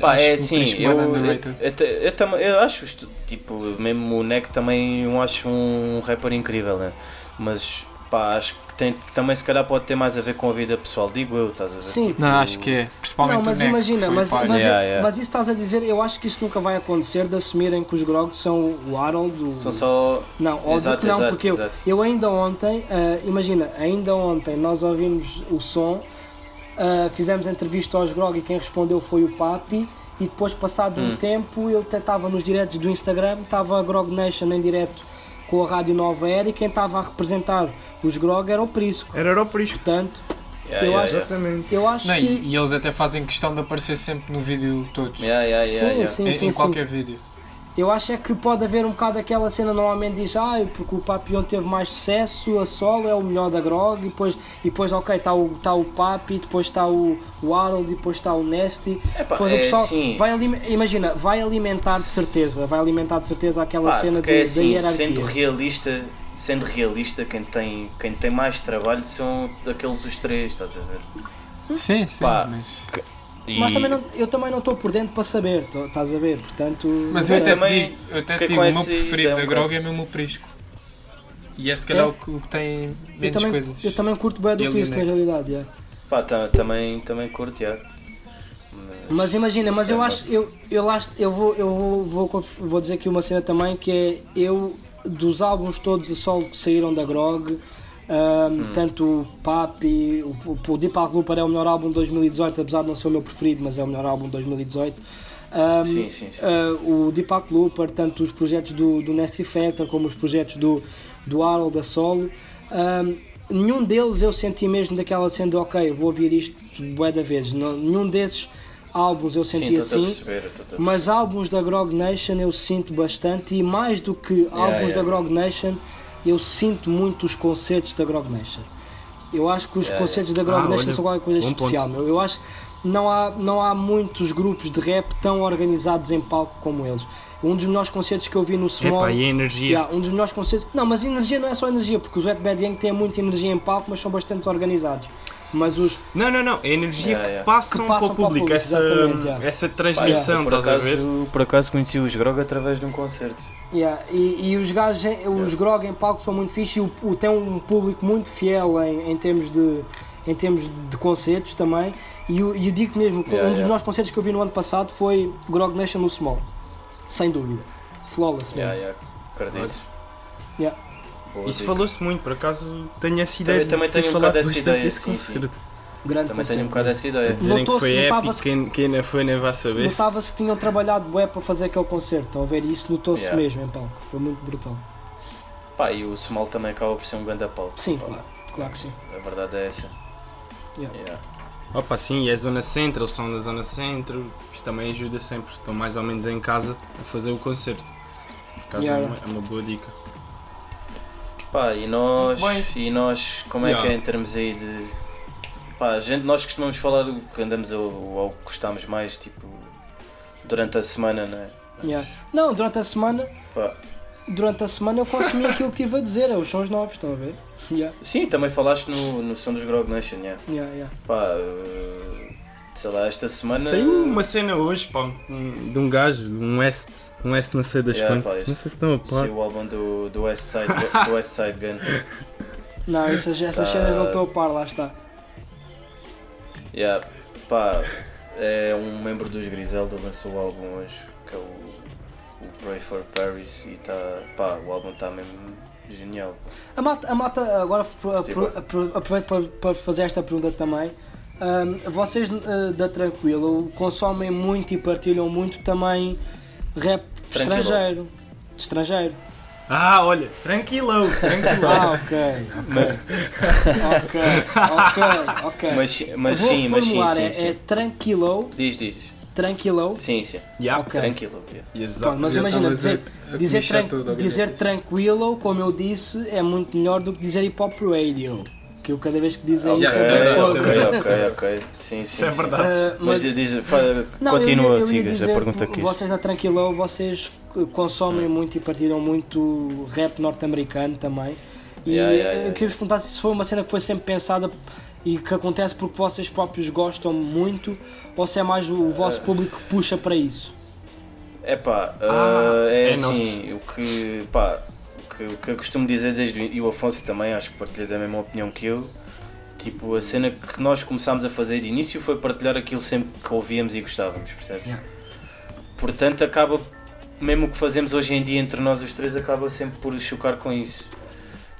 Pá, acho é assim, eu, eu, eu, eu acho, isto, tipo, mesmo o Neck também eu acho um rapper incrível, né? Mas, pá, acho que tem, também se calhar pode ter mais a ver com a vida pessoal, digo eu, estás a ver? Sim. Tipo, Não, acho que é. Principalmente Não, mas o imagina, mas, mas, Yeah, yeah. mas isso estás a dizer, eu acho que isso nunca vai acontecer de assumirem que os Grog são o Harold, o... São só. Não, óbvio Exato, que não, exato, porque eu, exato. eu ainda ontem, ah, imagina, ainda ontem nós ouvimos o som, ah, fizemos entrevista aos Grog e quem respondeu foi o Papi e depois passado Hum. um tempo ele até estava nos diretos do Instagram, estava a Grog Nation em direto com a Rádio Nova Era e quem estava a representar os Grog era o Prisco. Era o prisco. Portanto, Yeah, Eu yeah, acho-. Exatamente. eu acho Não, que. e, e eles até fazem questão de aparecer sempre no vídeo todos. Yeah, yeah, yeah, Sim, yeah. sim, em, sim, em sim. qualquer vídeo. Eu acho é que pode haver um bocado aquela cena, normalmente diz, ah, porque o Papillon teve mais sucesso, a solo é o melhor da Grog, e depois, e depois ok, está o, tá o Papi, depois está o, o Harold, e depois está o Nasty. Depois o é pessoal assim, vai imagina, vai alimentar de certeza, vai alimentar de certeza aquela pá, cena porque de, é da assim, hierarquia. sendo realista, sendo realista, quem tem, quem tem mais trabalho são aqueles os três, estás a ver? Sim, sim. Pá, mas E- Mas também não, eu também não estou por dentro para saber, tô- estás a ver? Portanto, Mas eu até te também digo, eu até digo o meu preferido da um Grog é mesmo o Prisco. E é se calhar É? o que, o que tem eu menos também, coisas. eu também curto bem do Prisco, na realidade. yeah. Pá, ta- também, também curto, já. Mas imagina, mas eu é acho, eu, eu acho, eu vou, eu vou, vou, vou dizer aqui uma cena também que é eu dos álbuns todos a solo que saíram da Grog, ahm, Hum. tanto o Papi, o, o, o Deep Looper é o melhor álbum de 2018, apesar de não ser o meu preferido, mas é o melhor álbum de 2018. Ahm, Sim, sim, sim. ah, o Deepak Looper, tanto os projetos do, do Nasty Factor como os projetos do, do Harold da Solo, ahm, nenhum deles eu senti mesmo daquela sendo ok, vou ouvir isto bué da vezes. Não- nenhum desses álbuns eu senti assim. perceber, Mas álbuns da Grog Nation eu sinto bastante e mais do que álbuns yeah. da Grog Nation, eu sinto muito os concertos da Grog Nation. Eu acho que os Yeah, concertos da Grog Ah, Nation olha, são qualquer coisa especial. Meu. Eu acho que não há, não há muitos grupos de rap tão organizados em palco como eles. Um dos melhores concertos que eu vi no Small. Epá, e a energia. Yeah, um dos melhores concertos. Não, mas energia não é só energia, porque os Wet Bad Gang têm muita energia em palco, mas são bastante organizados. Mas os. Não, não, não. É a energia Yeah, que, yeah. Passam Que passam para o para o público. público, essa, essa Pá, transmissão, por, estás a ver? acaso, por acaso conheci os Grog através de um concerto. Yeah, e, e os gajos, em- os grog em palco são muito fixe e o, o- tem um público muito fiel em, em termos de em termos de concertos também e eu, e eu digo mesmo Yeah, um dos yeah. melhores concertos que eu vi no ano passado foi Grog Nation no Small sem dúvida flawless Yeah, mesmo. yeah, acredito. Yeah. Boa Isso falou-se muito, por acaso tenho essa Também- ideia também de ter tenho um falado bocado essa bastante ideia, desse sim, sim. Grande Também tenho um bocado essa ideia. Dizerem que foi épico, quem, quem não foi nem vai saber. notava-se que tinham trabalhado bué para fazer aquele concerto estão a ver isso notou-se Yeah. mesmo em palco foi muito brutal Pá, e o Small também acaba por ser um grande palco. sim Pá, claro, claro que sim A verdade é essa. Yeah. Yeah. Opa, sim, e é zona centro, eles estão na zona centro, isto também ajuda sempre. Estão mais ou menos em casa a fazer o concerto. Por acaso Yeah, é, uma, é uma boa dica. Pá, e nós, Bem. e nós, como é Yeah. que é em termos aí de. Pá, a gente, nós costumamos falar o que andamos ou, ou gostamos mais, tipo, durante a semana, não é? Mas, Yeah. não durante a semana pá, durante a semana eu consumi aquilo que estive a dizer é os sons novos estão a ver yeah, sim, também falaste no, no som dos Grog Nation, yeah. yeah, yeah. Pá, eh, sei lá, esta semana. Saiu uma cena hoje, pá, de um gajo, um West, um West não sei das Yeah, quantas. pá, isso- não sei se estão a par. Saiu o álbum do, do West Side, do West Side Gun. Não, essas, essas Tá. cenas não estou a par, lá está. Yeah, pá, é um membro dos Griselda, lançou o álbum hoje, que é o, o Pray for Paris, e tá, pá, o álbum está mesmo genial. A malta, a malta agora Tipo- apro- apro- aproveito para, para fazer esta pergunta também. Ahm, vocês ah, da Tranquilo consomem muito e partilham muito também rap Tranquilo. estrangeiro. Estrangeiro. Ah, olha, tranquilo, tranquilo. Ah, ok. Ok. ok, ok. Mas, mas Vou sim, mas sim, sim, é, sim. é tranquilo, Diz, diz. tranquilo. Sim, sim. yeah, Ok. Tranquilo. yeah. exato. Pronto, mas imagina, dizer, a- a dizer, tran- tudo, a dizer dizer tranquilo, como eu disse, é muito melhor do que dizer hip hop radio. Que eu cada vez que dizem Ok, isso. isso é isso é ok, ok, ok. Sim, sim. Isso é verdade. Ah, Mas mas- diz, Não, eu continua, eu sigas dizer, a pergunta que Vocês da Tranquilo, vocês consomem muito e partilham muito rap norte-americano também. E Yeah, yeah, eu yeah, queria vos perguntar se foi uma cena que foi sempre pensada e que acontece porque vocês próprios gostam muito ou se é mais o vosso público que puxa para isso. É pá, Ah, é, é assim, o que, pá, que, o que eu costumo dizer desde e o Afonso também, acho que partilha da mesma opinião que eu. Tipo, a cena que nós começámos a fazer de início foi partilhar aquilo sempre que ouvíamos e gostávamos, percebes? Yeah. Portanto, acaba, mesmo o que fazemos hoje em dia entre nós os três, acaba sempre por chocar com isso.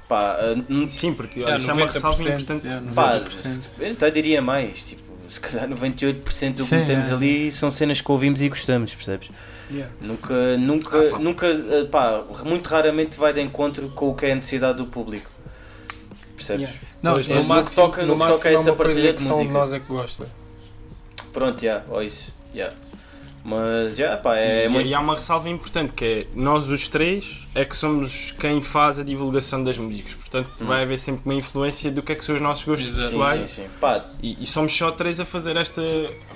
Pá, ah, Sim, porque É, olha, isso é uma 90%, ressalva importante. é, Pá, 90%. eu até diria mais, tipo, se calhar 98% do que Sim, metemos é. ali são cenas que ouvimos e gostamos, percebes? Yeah. Nunca, nunca, Ah, pá. nunca, eh, pá, muito raramente vai de encontro com o que é a necessidade do público. Percebes? Yeah. Não, Pois, no mas no que máximo, toca- no no máximo toca é essa uma coisa partilha de que só um de música. nós é que gosta. Pronto, já, ou isso, já. Mas, já, pá, é e, muito. e há uma ressalva importante que é nós os três é que somos quem faz a divulgação das músicas, portanto vai haver sempre uma influência do que é que são os nossos gostos Exato. Sim, pessoais sim, sim. Pá, E, e somos só três a fazer esta,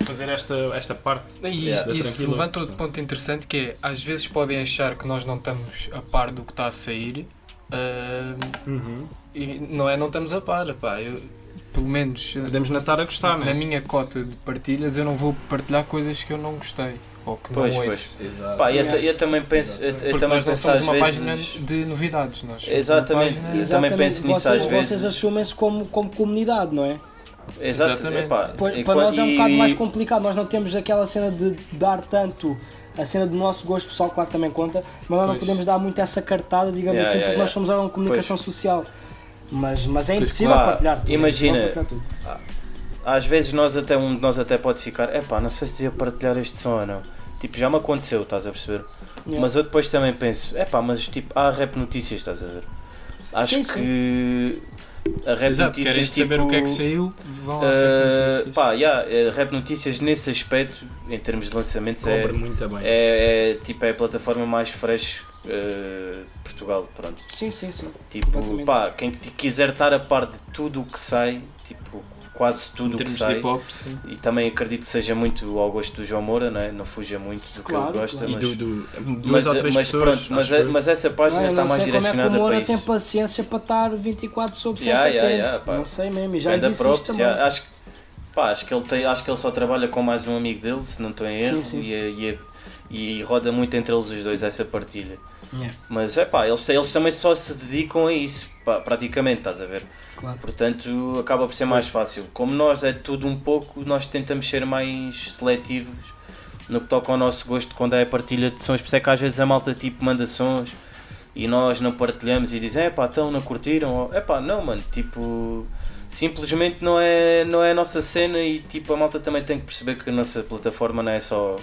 a fazer esta, esta parte. E Yeah. isso, levanta outro ponto interessante que é, às vezes podem achar que nós não estamos a par do que está a sair ahm, e não é não estamos a par, pá, eu, pelo menos eh, Podemos não estar a gostar, na né? minha cota de partilhas eu não vou partilhar coisas que eu não gostei ou que Pois, não pois. ouço. Exato. pá, eu, eu também penso, eu, eu também nós não penso somos uma vezes. página de novidades, nós Exatamente. página... Eu também penso nisso vocês, às vezes. Vocês assumem-se como, como comunidade, não é? Exatamente. epá, Pois, e para nós é um e- bocado mais complicado, nós não temos aquela cena de dar tanto a cena do nosso gosto pessoal, claro que também conta, mas nós não Pois. podemos dar muito essa cartada, digamos Yeah, assim, yeah, porque yeah. nós somos órgão de comunicação social. Mas, mas é Pois, impossível claro. partilhar tudo. é Imagina. partilhar tudo. Às vezes nós até, um de nós até pode ficar, epá, não sei se devia partilhar este som ou não. Tipo, já me aconteceu, estás a perceber? Yeah. Mas eu depois também penso, epá, mas tipo, há rap notícias, estás a ver? Acho Sim, que a rap Exato, notícias querem tipo, saber o que é que saiu, vão eh, Rap Notícias. pá, yeah, eh, rap notícias nesse aspecto, em termos de lançamentos, é, muito bem. é, é, tipo, é a plataforma mais fresh eh, Portugal, pronto. Sim, sim, sim. Tipo, pá, quem quiser estar a par de tudo o que sai, tipo, quase tudo o que sai, e também acredito que seja muito ao gosto do João Moura, não, é? não fuja muito do que Claro, ele gosta, claro. E mas, do, do, duas mas, mas pessoas. pronto, mas, é- mas essa página está não mais sei como é que o direcionada Moura para tem isso. paciência para estar 24 sobre 7 Yeah, yeah, yeah, pá. não sei mesmo, e já Ganda disse props, yeah, acho, que- pá, acho, que ele tem, acho que ele só trabalha com mais um amigo dele, se não estou em erro, Sim, sim. E, e, e roda muito entre eles os dois essa partilha. Yeah, Mas é pá, eles, eles também só se dedicam a isso, pá, praticamente, estás a ver? claro. Portanto, acaba por ser mais fácil. Como nós é tudo um pouco, nós tentamos ser mais seletivos no que toca ao nosso gosto quando é a partilha de sons. Por isso é que às vezes a malta tipo manda sons e nós não partilhamos e dizem, é pá, então não curtiram? É pá, não, mano, tipo, simplesmente não é, não é a nossa cena e tipo a malta também tem que perceber que a nossa plataforma não é só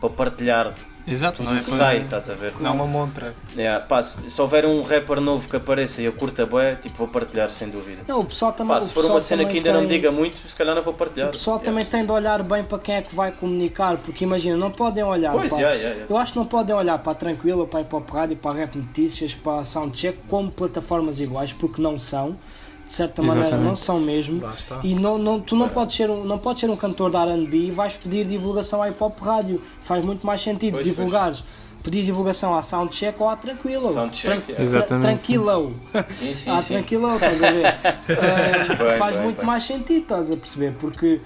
para partilhar Exato, tudo não é que para- sai, estás a ver? Não é uma montra. Yeah, pá, se, se houver um rapper novo que apareça e eu curta bué, tipo, vou partilhar sem dúvida. Não, o pessoal também. Pá, se for pessoal uma cena que ainda não me tem- diga muito, se calhar não vou partilhar. O pessoal Yeah. também tem de olhar bem para quem é que vai comunicar, porque imagina, não podem olhar Pois, yeah, yeah. Eu acho que não podem olhar para a Tranquila, para a Hip Hop Rádio, para a Rap Notícias, para a Soundcheck como plataformas iguais, porque não são. De certa maneira, Exatamente. não são mesmo. E não, não, tu não podes, ser um, não podes ser um cantor da R&B e vais pedir divulgação à Hip Hop Rádio. Faz muito mais sentido Pois, divulgares, pedir divulgação à Soundcheck ou à Tranquila. Soundcheck, Tran- é. Exatamente, Tranquilo. Sim, sim, Ah, sim. tranquilo, estás a ver? Ah, Bem, faz bem, muito bem. mais sentido, estás a perceber? Porque.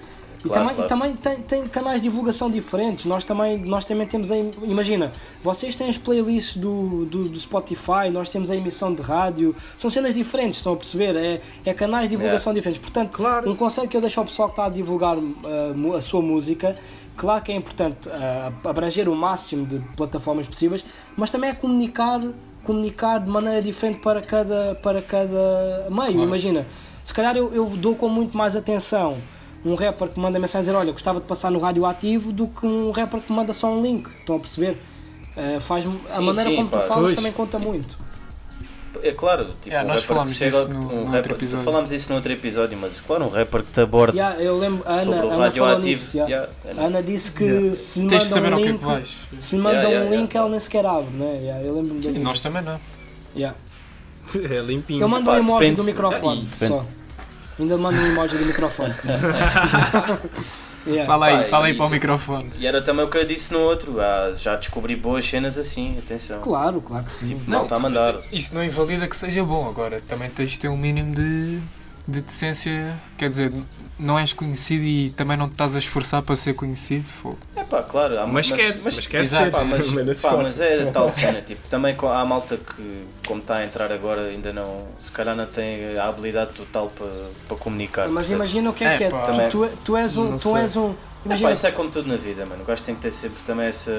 E Claro, também, e claro. também tem, tem canais de divulgação diferentes. Nós também, nós também temos a. Imagina, vocês têm as playlists do, do, do Spotify, nós temos a emissão de rádio. São cenas diferentes, estão a perceber? É, é canais de divulgação diferentes. Portanto, um conselho que eu deixo ao pessoal que está a divulgar mu- a sua música. Claro que é importante ah, abranger o máximo de plataformas possíveis, mas também é comunicar, comunicar de maneira diferente para cada, para cada meio. Claro. Imagina, se calhar eu, eu dou com muito mais atenção um rapper que manda mensagem a dizer olha, gostava de passar no radioativo do que um rapper que manda só um link. Estão a perceber? Ah, faz, a Sim, maneira sim, como tu pá. falas Pois. também conta muito. É claro, tipo, Yeah, um nós falámos chega, disso no- um no outro rapper, episódio. falámos isso no outro episódio, mas claro, um rapper que te aborde Yeah, eu lembro, a Ana, sobre o Ana radioativo. nisso. yeah. yeah, é, A Ana disse que Yeah. se lhe Tens de saber mandam ao um que é link, que vais. se yeah, um link yeah. ela nem sequer abre, né? Yeah, eu lembro Sim, nós também não. Yeah. É limpinho. Eu mando Pá, um emoji depende. do microfone, depende. só. Ainda mando um emoji do microfone. Yeah. Fala aí, Pá, fala aí para o microfone. E era também o que eu disse no outro, ah, já descobri boas cenas assim, atenção. Claro, claro que sim. Não, está a mandar. Isso não invalida que seja bom, agora também tens de ter um mínimo de, de decência, quer dizer, não és conhecido e também não te estás a esforçar para ser conhecido. fogo. É pá, claro, há- Mas quer, mas quer Exato, ser. Pá, mas, Mas pá, mas é tal cena, tipo, também há malta que, como está a entrar agora, ainda não, se calhar não tem a habilidade total para, para comunicar. Mas percebes? imagina o que é que é. É, pá. Tu, tu, tu és um. Tu és um É, pá, imagina, isso é como tudo na vida, mano. O gajo tem que ter sempre também essa.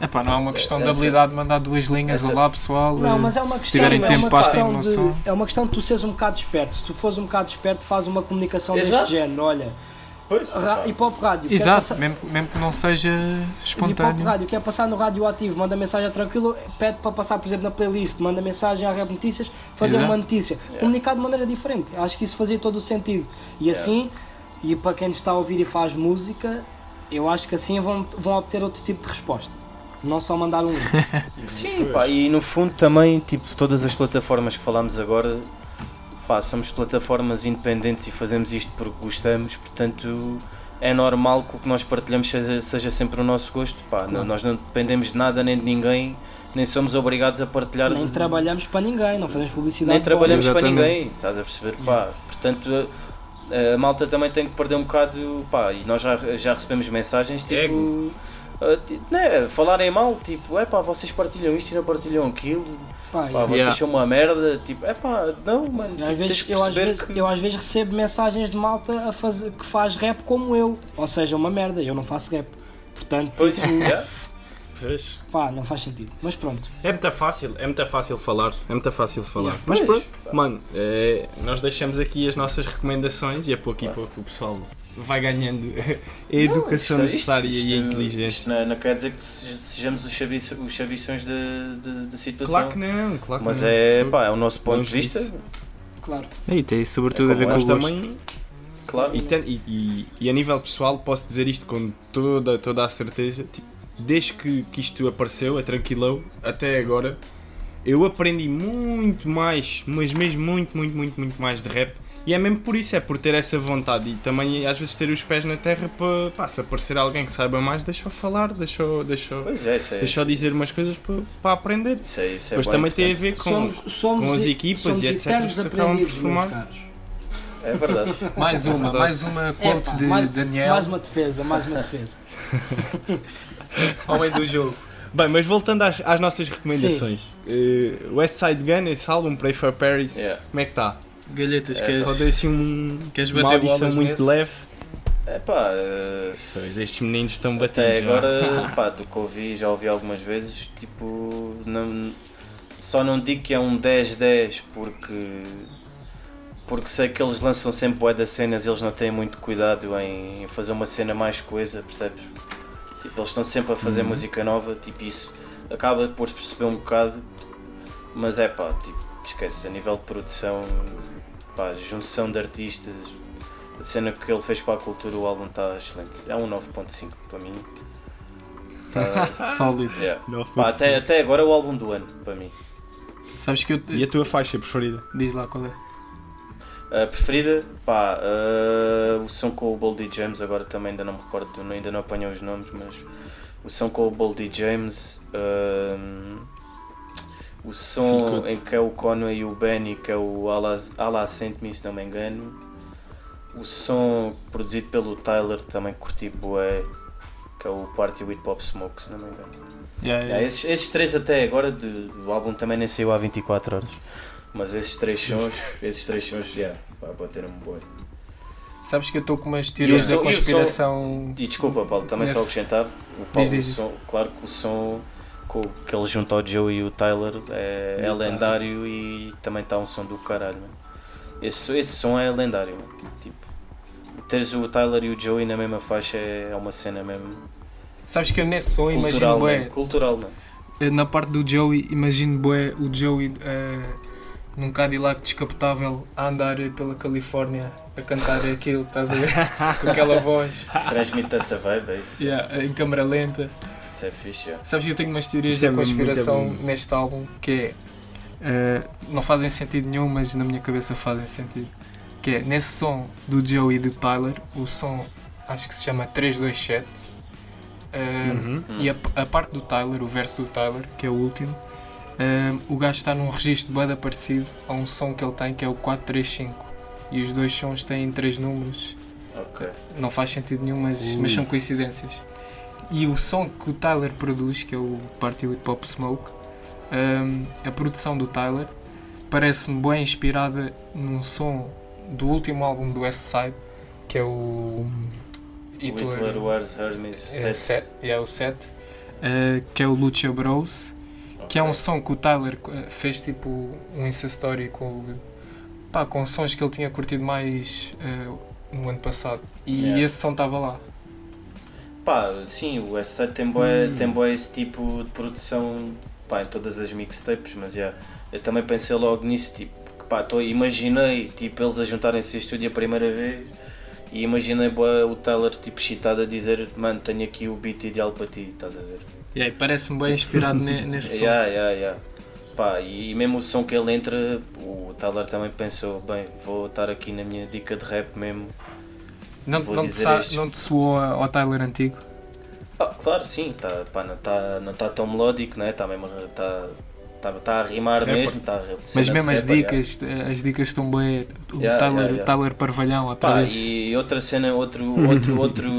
Epá, não é uma questão de habilidade de mandar duas linhas. essa- Olá pessoal, Não, mas é eh, uma se questão, tiverem é tempo uma passem questão no de, som. é uma questão de tu seres um bocado esperto. Se tu fores um bocado esperto, faz uma comunicação Exato. deste género. Olha, Pois, Ra- hip hop rádio. Exato, passar- mesmo, mesmo que não seja Hip hop espontâneo. rádio, quer passar no rádio ativo, manda mensagem tranquilo, pede para passar, por exemplo, na playlist, manda mensagem à Rap Notícias, fazer Exato. uma notícia. Comunicar de maneira diferente. Acho que isso fazia todo o sentido. E assim, e para quem nos está a ouvir e faz música, eu acho que assim vão, vão obter outro tipo de resposta. Não só mandar um. Sim, pá, e no fundo também, tipo, todas as plataformas que falámos agora, pá, somos plataformas independentes e fazemos isto porque gostamos, portanto é normal que o que nós partilhamos seja, seja sempre o nosso gosto, pá, não- nós não dependemos de nada nem de ninguém, nem somos obrigados a partilhar, Nem de- trabalhamos para ninguém, não fazemos publicidade. nem trabalhamos para ninguém, estás a perceber, pá, portanto a, a malta também tem que perder um bocado, pá, e nós já, já recebemos mensagens, tipo... Ego. Ah, né, falarem mal, tipo, é pá, vocês partilham isto e não partilham aquilo, Pá, Pá, vocês Yeah. são uma merda, tipo, é pá, não, mano, tipo, às tens vezes, que eu, às vezes, que. eu às vezes recebo mensagens de malta a fazer, que faz rap como eu. Ou seja, uma merda, eu não faço rap. Portanto, Pois, tipo, yeah. Vês? pá, não faz sentido. Mas pronto. É muito fácil, é muito fácil falar, é muito fácil falar. Yeah. Mas Pois. pronto, mano, é, nós deixamos aqui as nossas recomendações e a pouco e pouco o pessoal vai ganhando a educação Isto- necessária isto- e a isto- inteligência. Isto não, não quer dizer que se- sejamos os, chabiço, os chabições da situação. Claro que não, claro que Mas não. é, pá, é o nosso ponto de vista. Claro. E tem sobretudo É a ver com o gosto. também, claro. e, ten- e- e- e a nível pessoal, posso dizer isto com toda, toda a certeza. Tipo, desde que, que isto apareceu, a Tranquilão, até agora, eu aprendi muito mais, mas mesmo muito, muito, muito, muito mais de rap. E é mesmo por isso, é por ter essa vontade e também às vezes ter os pés na terra para pá, se aparecer alguém que saiba mais, deixa-o falar, deixa-o deixa Pois é, isso é. deixa dizer umas coisas para, para aprender. Isso é, isso é Mas bom, também tem a ver com, somos, somos, com as equipas somos e etc. que acabam por formar. caros. É verdade. Mais uma, mais uma quote de mais, Daniel, mais uma defesa, mais uma defesa. homem do jogo. Bem, mas voltando às, às nossas recomendações. Eh, West Side Gun, esse álbum, Pray for Paris, Yeah. como é que está? Galhetas, É, queres, Só dei assim um, queres uma bater audição bolas muito nesse? leve. É pá, eh, Pois, estes meninos estão até não é? agora, pá, do que ouvi, já ouvi algumas vezes, tipo, não, só não digo que é um 10-10 porque porque sei que eles lançam sempre bué das cenas eles não têm muito cuidado em fazer uma cena mais coisa, percebes? Tipo, eles estão sempre a fazer Uhum. música nova, tipo isso acaba depois de perceber um bocado, mas é pá, tipo, esquece, a nível de produção, pá, junção de artistas, a cena que ele fez para a cultura, o álbum está excelente. É um 9.5 para mim. Tá, Sólido. yeah. Pá, até, até agora é o álbum do ano para mim. Sabes que eu. E a tua faixa preferida? Diz lá qual é. A preferida, pá, uh, o som com o Boldy James, agora também ainda não me recordo, ainda não apanhei os nomes, mas o som com o Boldy James, um, o som em que é o Conway e o Benny, que é o Allah Sent Me, se não me engano, o som produzido pelo Tyler, também curti bué, que é o Party with Pop Smoke, se não me engano. Yeah, Yeah, esses, esses três até agora, do, do álbum também nem saiu há 24 horas. Mas esses três sons, esses três sons, já, yeah, bateram-me boi. Sabes que eu estou com umas teorias o da som- e o som- conspiração. E desculpa, Paulo, também só Nesse- acrescentar, o Paulo, Diz, diz, o som, claro que o som com, que ele junta ao Joe e o Tyler é, é lendário e também está um som do caralho. Mano. Esse, esse som é lendário. Mano. Tipo, teres o Tyler e o Joey na mesma faixa é uma cena mesmo Sabes que eu nesse som imagino bué. cultural mano. Eh, Na parte do Joey, imagino bué o Joey eh, num Cadillac descapotável a andar pela Califórnia a cantar aquilo, estás a ver? Com aquela voz, Transmite essa vibe, é isso. yeah, em câmera lenta. Isso é fixe, yeah. Sabes que eu tenho umas teorias Isso é da muito conspiração neste álbum que é. eh, não fazem sentido nenhum, mas na minha cabeça fazem sentido. Que é nesse som do Joey e do Tyler, o som acho que se chama 327. eh, Uhum. E a, a parte do Tyler, o verso do Tyler, que é o último, ehm, o gajo está num registro bem parecido a um som que ele tem, que é o 435. E os dois sons têm três números. Ok. Não faz sentido nenhum, mas, mas são coincidências. E o som que o Tyler produz, que é o Party with Pop Smoke, ehm, a produção do Tyler, parece-me bem inspirada num som do último álbum do West Side, que é o Hitler, Hitler Wars Hermes é, 7. set, é o 7, eh, que é o Lucha Bros, que é um som que o Tyler eh, fez tipo um Insta Story com, pá, com sons que ele tinha curtido mais eh, no ano passado. E Yeah. esse som estava lá. Pá, sim, o S7 tem bué, Hum. tem esse tipo de produção pá, em todas as mixtapes, mas yeah, eu também pensei logo nisso, tipo, que pá, tô, imaginei tipo, eles a juntarem-se a estúdio a primeira vez e imaginei bué, o Tyler tipo excitado a dizer, mano, tenho aqui o beat ideal para ti, estás a ver? E aí parece-me bem inspirado ne- nesse som. Yeah, yeah, yeah. Pá, e, mesmo o som que ele entra, o Tyler também pensou, bem, vou estar aqui na minha dica de rap mesmo. Não, não, te sa- não te soou ao Tyler antigo? Ah, claro, sim, tá, pá, não está não tá tão melódico, né? Está mesmo a- tá, tá, tá a rimar Rapper. mesmo, tá a Mas mesmo as dicas, as dicas estão bem. O Yeah, Tyler, yeah, yeah. Tyler Parvalhão, outra Pá, vez. e outra cena, outro, outro, outro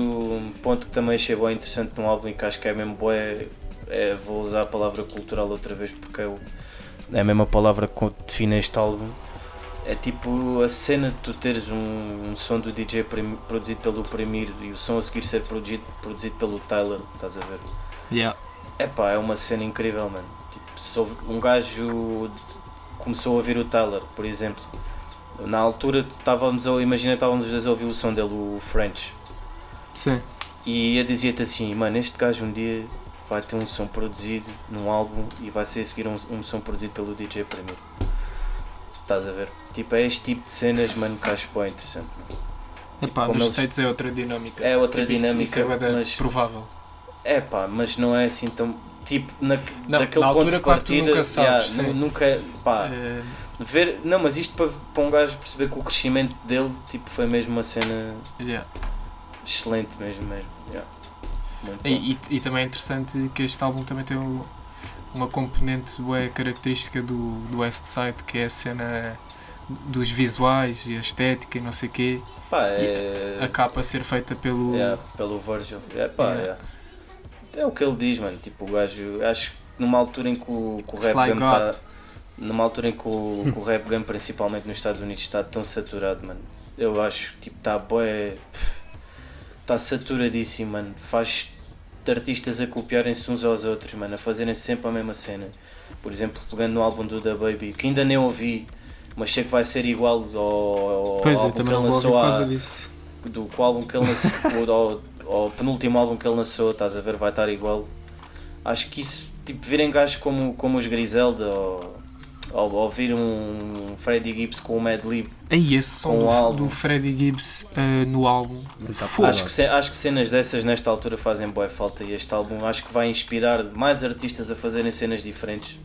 ponto que também achei bem interessante num álbum e que acho que é mesmo bué, é, vou usar a palavra cultural outra vez porque é, o, é a mesma palavra que define este álbum. É tipo a cena de tu teres um, um som do DJ produzido pelo Premier e o som a seguir ser produzido, produzido pelo Tyler, estás a ver? Yeah. Epá, é uma cena incrível, mano. Tipo, um gajo começou a ouvir o Tyler, por exemplo. Na altura estávamos a imagina estávamos os dois a ouvir o som dele, o French. Sim. E eu dizia-te assim, mano, este gajo um dia vai ter um som produzido num álbum e vai ser a seguir um, um som produzido pelo DJ Premier. Estás a ver? Tipo, é este tipo de cenas, mano, que acho bem interessante. Epá, Como nos eles- States é outra dinâmica. É outra Tipo, isso- dinâmica, Isso, é bué da mas provável. é pá, mas não é assim tão. Tipo, na, Não, daquele na altura, claro que partida, nunca sabes, yeah, nunca, pá, Eh, ver, não, mas isto para, para um gajo perceber que o crescimento dele tipo, foi mesmo uma cena yeah. excelente mesmo, mesmo. yeah. E, e- e também é interessante que este álbum também tem uma componente bué característica do, do West Side, que é a cena dos visuais e a estética e não sei o quê. Pá, é, A capa a ser feita pelo. yeah, pelo Virgil. É, pá, Yeah. yeah. é o que ele diz, mano. Tipo, o gajo, acho que numa altura em que o, que o rap game está. Numa altura em que o, que o rap game, principalmente nos Estados Unidos, está tão saturado, mano. Eu acho que tipo, está bué. Está saturadíssimo, mano. Faz de artistas a copiarem-se uns aos outros, mano. A fazerem sempre a mesma cena. Por exemplo, pegando no álbum do Da Baby, que ainda nem ouvi, mas sei que vai ser igual ao, ao Pois, álbum que ele lançou há, do o álbum que ele lançou, ou, ou o penúltimo álbum que ele lançou, estás a ver, vai estar igual. Acho que isso, tipo, virem gajos como, como os Griselda ou, ou ouvir um Freddie Gibbs com o Mad Lib, Aí, esse som do, álbum. do Freddie Gibbs eh, no álbum. Acho que, acho que cenas dessas nesta altura fazem boa falta e este álbum acho que vai inspirar mais artistas a fazerem cenas diferentes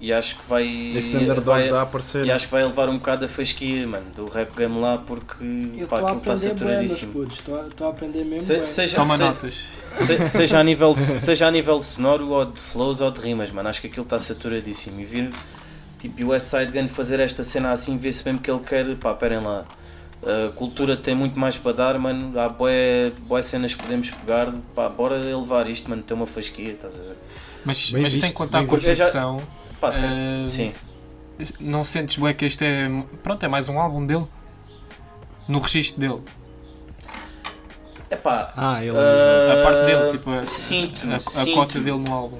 e acho que vai, Esses vai a aparecer. e acho que vai levar um bocado a fasquia mano, do rap game lá porque Eu pá, aquilo está saturadíssimo. Estou a- aprender mesmo Se- seja, Toma se- notas. Se- seja, a nível, seja a nível sonoro ou de flows ou de rimas, mano, acho que aquilo está saturadíssimo. E vir tipo, o West Side Gun fazer esta cena assim, vê-se mesmo que ele quer, pá, esperem lá. A cultura tem muito mais para dar, mano. Há boé, boé cenas que podemos pegar, pá, bora levar isto, mano, tem uma fasquia, estás a ver? Mas, Bem mas sem visto, contar bem com a. Eu já- produção, Pá, sim. eh, sim. não sentes bué que este é. Pronto, é mais um álbum dele? No registro dele. Epá, Ah, ele. ah, A parte dele, tipo, a, sinto, a, a sinto, cota dele no álbum.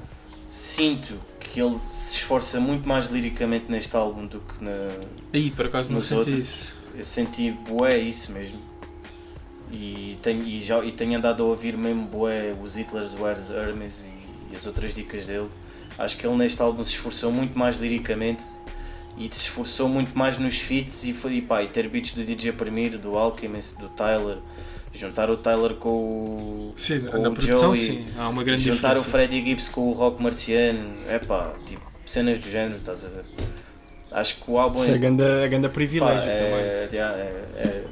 sinto que ele se esforça muito mais liricamente neste álbum do que na, Aí, por acaso não senti outros. isso. Eu senti bué isso mesmo. E tenho, e já, e tenho andado a ouvir mesmo bué os Hitler's Wears Hermes e, e as outras dicas dele. Acho que ele neste álbum se esforçou muito mais liricamente e se esforçou muito mais nos feats e, foi, e, pá, e ter beats do DJ Premier, do Alchemist, do Tyler, juntar o Tyler com o, Sim, com na o produção, Joey, sim. Há uma grande juntar o diferença. Freddie Gibbs com o Rock Marciano, é pá, tipo, cenas do género, estás a ver? Acho que o álbum Isso é ganda, ganda Pá, privilégio também. é, yeah, é, é,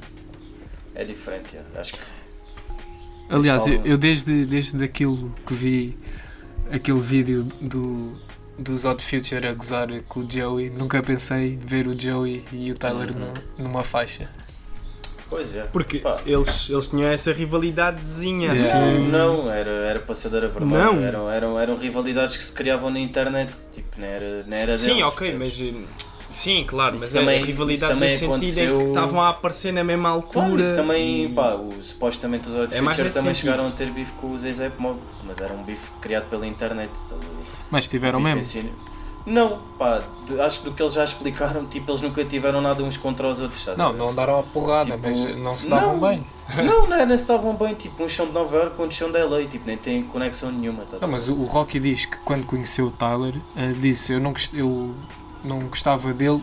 é diferente, acho que Aliás, álbum- eu desde, desde aquilo que vi aquele vídeo do, dos Odd Future a gozar com o Joey, nunca pensei em ver o Joey e o Tyler Uhum. no- numa faixa. Pois é. Porque Pá. eles, eles tinham essa rivalidadezinha Yeah. assim. Não, era, era para saber a verdade. Não. Eram, eram, eram rivalidades que se criavam na internet, tipo, não era, não era Sim, deles, ok, mas. Sim, claro, Isso mas também- a rivalidade também no sentido em aconteceu- que estavam a aparecer na mesma altura. Claro, isso também, e- pá, o, supostamente os Odd É também sentido. chegaram a ter bife com os ASAP Mob, mas era um bife criado pela internet, estás a ver? Mas tiveram mesmo. Não, pá, acho que do que eles já explicaram, tipo, eles nunca tiveram nada uns contra os outros, Não, não andaram a porrada, Tipo, mas não se davam não. bem. Não, não, é, nem se estavam bem, tipo, um chão de Nova York, outro chão de LA, tipo, nem tem conexão nenhuma, a Não, mas o Rocky diz que quando conheceu o Tyler, eh, disse eu não, eu não gostava dele,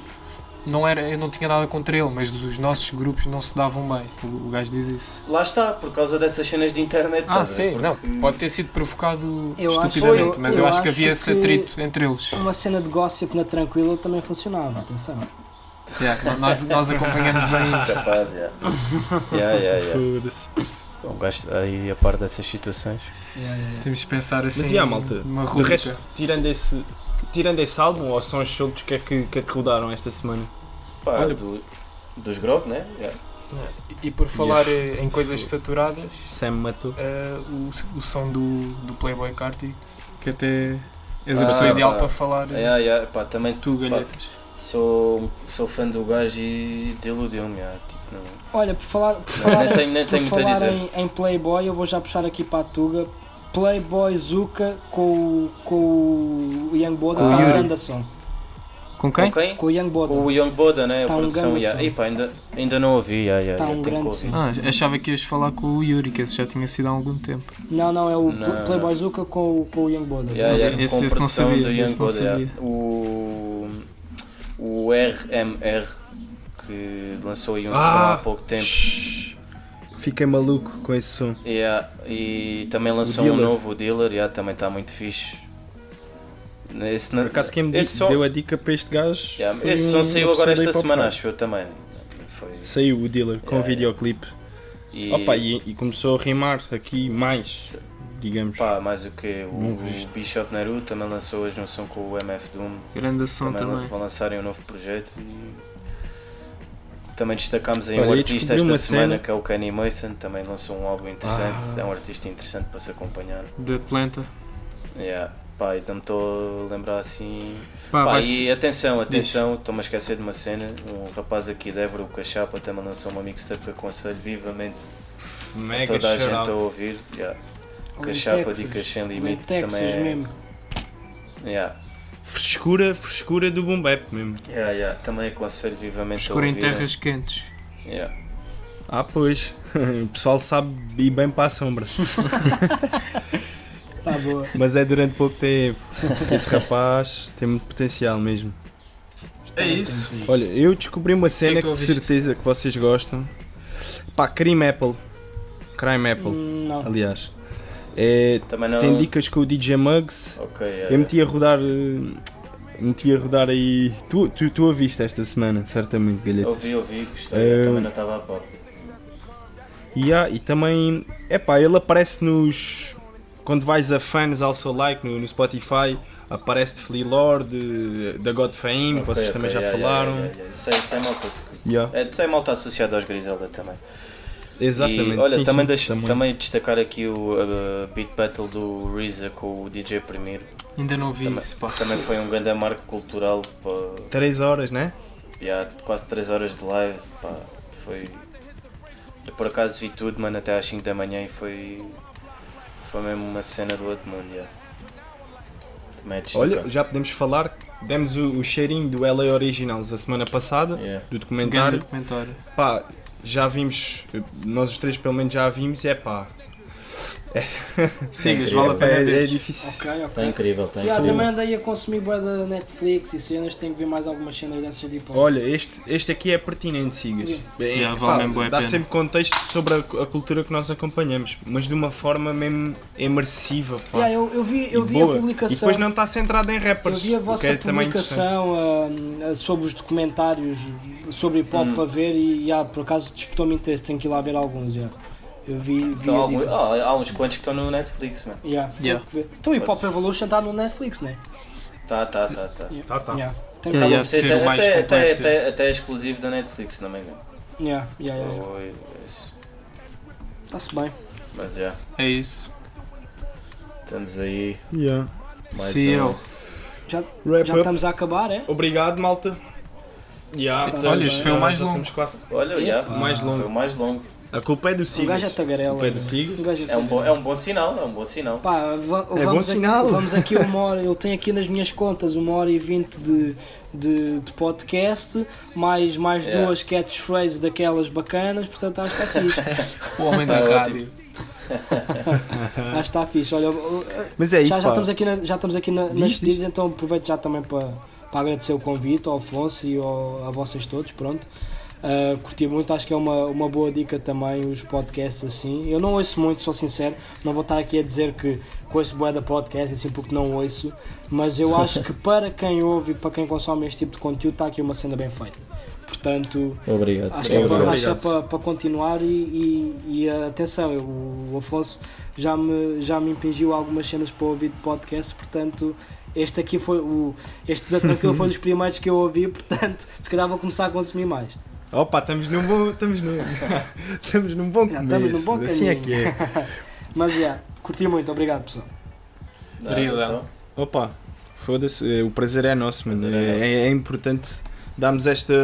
não era, eu não tinha nada contra ele, mas os nossos grupos não se davam bem. O, o gajo diz isso. Lá está, por causa dessas cenas de internet, Ah, ver? sim, não, Porque- pode ter sido provocado Eu acho- estupidamente, eu- mas eu, eu acho que acho havia esse que- atrito entre eles. Uma cena de gossip na Tranquila também funcionava, atenção. Yeah, nós, nós acompanhamos bem isso. Capaz, já. yeah, yeah, yeah. Foda-se. Um gajo aí a par dessas situações. Temos de pensar assim Mas e há, malta? De resto, tirando esse, tirando esse álbum, ou sons soltos, o que é que, que é que rodaram esta semana? Pá, Olha- do- dos grog, né? Yeah. E por falar eh, em coisas saturadas, Sam matou. eh, o, o som do, do Playboy Carti, que até és Ah, a pessoa ideal pá. para falar eh, Yeah, yeah, pá, também tu, galhetas. sou, sou fã do gajo e desiludiu-me. yeah, tipo, não, Olha, por falar, por não, falar, nem tenho, nem por tenho a falar dizer. em, em Playboy, eu vou já puxar aqui para a Tuga. Playboy Zuka com, o- com o Young Boda Com o está um grande som. Com quem? Com quem? Com o Young Boda. Com o Young Boda, né? Tá a um produção. grande Yeah. som. Epá, ainda, ainda não ouvi, yeah, yeah, Tá yeah, um grande som. Ah, achava que ias falar com o Yuri, que esse já tinha sido há algum tempo. Não, não, é o Não, Playboy. Zuka com, o- com o Young Boda. Yeah, Não, yeah, esse- com esse não sabia, esse não sabia. O, o RMR que lançou aí um Ah! som há pouco tempo. Shhh. Fiquei maluco com esse som. Yeah, e também lançou um novo o Dealer, yeah, também está muito fixe. Esse, Por acaso quem me esse disse, som, deu a dica para este gajo. yeah, esse um- som uma saiu agora esta semana, acho eu também. Foi, Saiu o dealer com Yeah, videoclipe. e, Opa, e, e começou a rimar aqui mais, digamos. pá, mais o que? O, Não o. Bishop Neru também lançou hoje um som com o MF Doom. Grande som Também, também. vão lançarem um novo projeto e também destacámos aí Olha, um artista esta semana cena- que é o Kenny Mason, também lançou um álbum interessante, Ah. é um artista interessante para se acompanhar. De Atlanta. Yeah. Pá, e não me estou a lembrar assim. Pá, Pá, e atenção, atenção, estou-me a esquecer de uma cena. Um rapaz aqui de Évora, o Cachapa, também lançou uma mixtape que aconselho vivamente Mega toda a gente shout-out. a ouvir. Yeah. Cachapa, Texas. dicas sem Ali em limite Texas também. é- mesmo. Yeah. Frescura, frescura do boom bap mesmo. Yeah, yeah. Também aconselho vivamente escuro a em ouvir. terras quentes. Yeah. Ah, pois. O pessoal sabe ir bem para a sombra. Tá boa. Mas é durante pouco tempo. Esse rapaz tem muito potencial mesmo. É isso. Olha, eu descobri uma cena que que, tu de certeza que vocês gostam. Pá, Crime Apple. Crime Apple, Hum, Não. aliás. É, tem dicas com o DJ Muggs. Ok, yeah, Eu meti a rodar. eh, Meti a rodar aí. Tu, tu, tu a viste esta semana, certamente, Galheta. Ouvi, ouvi, gostei. Eu também não estava a pau. E, há- e também, epá, ele aparece nos. Quando vais a fans also like no, no Spotify, aparece de Flea Lord, da God Fame, Ok, vocês ok, também já yeah, falaram. yeah, yeah, yeah. Isso é malta. Yeah, É, é malta associada aos Griselda também. Exatamente. E, olha, sim, também, sim, deixo- também. destacar aqui o uh, Beat Battle do Reza com o DJ Premier. Ainda não vi Também, isso, pá. também foi um grande marco cultural. Pá, 3 horas, né? há quase 3 horas de live. Pá, foi. Eu por acaso vi tudo, mano, até às 5 da manhã e foi. Foi mesmo uma cena do outro mundo. Yeah. Também é. Olha, já podemos falar. Demos o, o cheirinho do LA Originals a semana passada, Yeah. do Grande documentário. documentário. Pá, já vimos, nós os três pelo menos já vimos, é pá. Sigas, incrível. vale a pena É, é difícil. Ok, ok. Está incrível, está Yeah, incrível. também andei a consumir bué da Netflix e cenas, tenho que ver mais algumas cenas dessas de hip hop. Olha, este, este aqui é pertinente, sigas. Yeah. É, Yeah, pá, vale dá pena. sempre contexto sobre a, a cultura que nós acompanhamos, mas de uma forma mesmo imersiva. Pá. Yeah, eu, eu vi, eu vi boa. a publicação. E depois não está centrado em Eu rappers. vi a vossa é publicação ah, sobre os documentários sobre hip hop Hum. para ver e yeah, por acaso disputou-me interesse, tenho que ir lá ver alguns. Yeah. Eu vi, vi Então, algum- ah, há uns quantos que estão no Netflix, mano. Yeah, Yeah. Então o Hip Hop Evolution está no Netflix, né? Tá, tá, tá, tá. Yeah. Tá, tá. Yeah. Tem Yeah, que yeah. Ser até, o mais até, até, até, até é exclusivo da Netflix, se não me engano. Yeah, yeah, yeah, yeah. Esse- Está-se bem. Mas já, É isso. estamos aí. Yeah. Mais Sim, um. eu. Wrap Já up. estamos a acabar, é? Obrigado, malta. Yeah, Tá estamos- bem. Este foi o já- mais já longo. quase- Olha, já, o mais foi longo. o mais longo. A culpa é do O Sigas. gajo é tagarela. A culpa é do mano. Sigas. O gajo É um, bom, é um bom sinal, é um bom sinal. Pá, va- É vamos, bom aqui, sinal. vamos aqui uma hora, eu tenho aqui nas minhas contas uma hora e vinte de, de, de podcast, mais, mais Yeah. duas catchphrases daquelas bacanas, portanto acho que está fixe. O homem da Tá rádio. acho que está fixe. Olha, Mas é isso, já, já estamos aqui, na, já estamos aqui na, nas Diz, diz. despedidas, então aproveito já também para, para agradecer o convite ao Afonso e ao, a vocês todos, pronto. Uh, curti muito, acho que é uma, uma boa dica também os podcasts assim. Eu não ouço muito, sou sincero, não vou estar aqui a dizer que ouço boa da podcast, assim porque não ouço, mas eu acho que para quem ouve e para quem consome este tipo de conteúdo está aqui uma cena bem feita. Portanto, Obrigado. Acho que é, Obrigado. para, acho é para, para continuar e, e, e, atenção, eu- o Afonso já me, já me impingiu algumas cenas para ouvir de podcast, portanto este aqui foi o este da Tranquilo foi dos primeiros que eu ouvi, portanto se calhar vou começar a consumir mais. Opa, estamos num bom. Estamos num, estamos num bom Já, começo. estamos num bom assim é caminho. que é. Mas já, curti muito, obrigado pessoal. Obrigado. então. Opa, foda-se, o prazer é nosso, mano. Prazer é É, nosso. é- é importante darmos esta.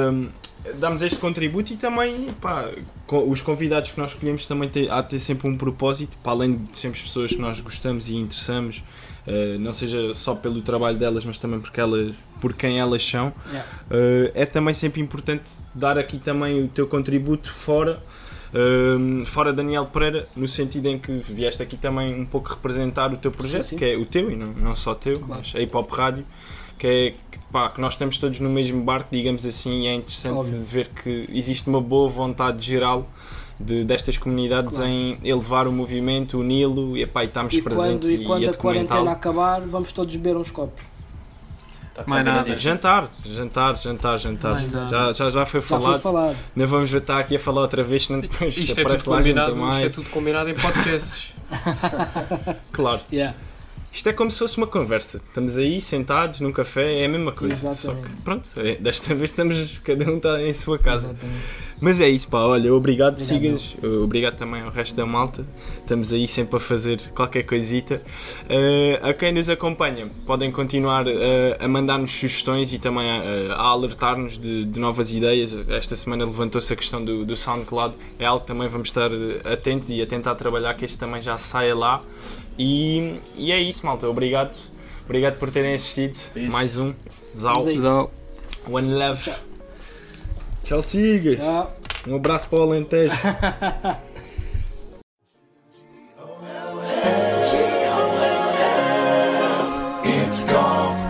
Darmos este contributo e também pá, os convidados que nós escolhemos também têm, há de ter sempre um propósito, para além de sermos pessoas que nós gostamos e interessamos, eh, não seja só pelo trabalho delas, mas também porque elas, por quem elas são. Yeah. Uh, é também sempre importante dar aqui também o teu contributo fora, um, fora Daniel Pereira, no sentido em que vieste aqui também um pouco representar o teu projeto, Sim, sim. que é o teu e não, não só teu, Claro. mas a Hip Hop Rádio, que é que, pá, que nós estamos todos no mesmo barco, digamos assim, e é interessante Óbvio. ver que existe uma boa vontade geral. De, destas comunidades Claro. em elevar o movimento, uni-lo e, epá, e estamos E quando, presentes e quando e a a quarentena acabar, vamos todos beber uns copos. Tá Mais nada. Jantar, jantar, jantar, jantar. Mais. Já, já, já foi Já foi falado. falado. Não vamos estar aqui a falar outra vez, senão depois Isto é, aparece tudo lá gente a combinado, isto é mais. tudo combinado em podcasts. Claro. Yeah. Isto é como se fosse uma conversa. Estamos aí sentados num café, é a mesma coisa. Só Exatamente. que pronto, é- desta vez estamos, cada um está em sua casa. Exatamente. Mas é isso, pá. Olha, obrigado, Obrigado. sigas. Obrigado também ao resto da malta. Estamos aí sempre a fazer qualquer coisita. Eh, a quem nos acompanha, podem continuar eh, a mandar-nos sugestões e também a, a alertar-nos de, de novas ideias. Esta semana levantou-se a questão do, do SoundCloud. É algo que também vamos estar eh, atentos e a tentar trabalhar que este também já saia lá. E, e é isso, malta. Obrigado. Obrigado por terem assistido. Isso. Mais um. Zau. Aí. One love. Tchau, Sigas. Tchau. Um abraço para o Alentejo. It's golf.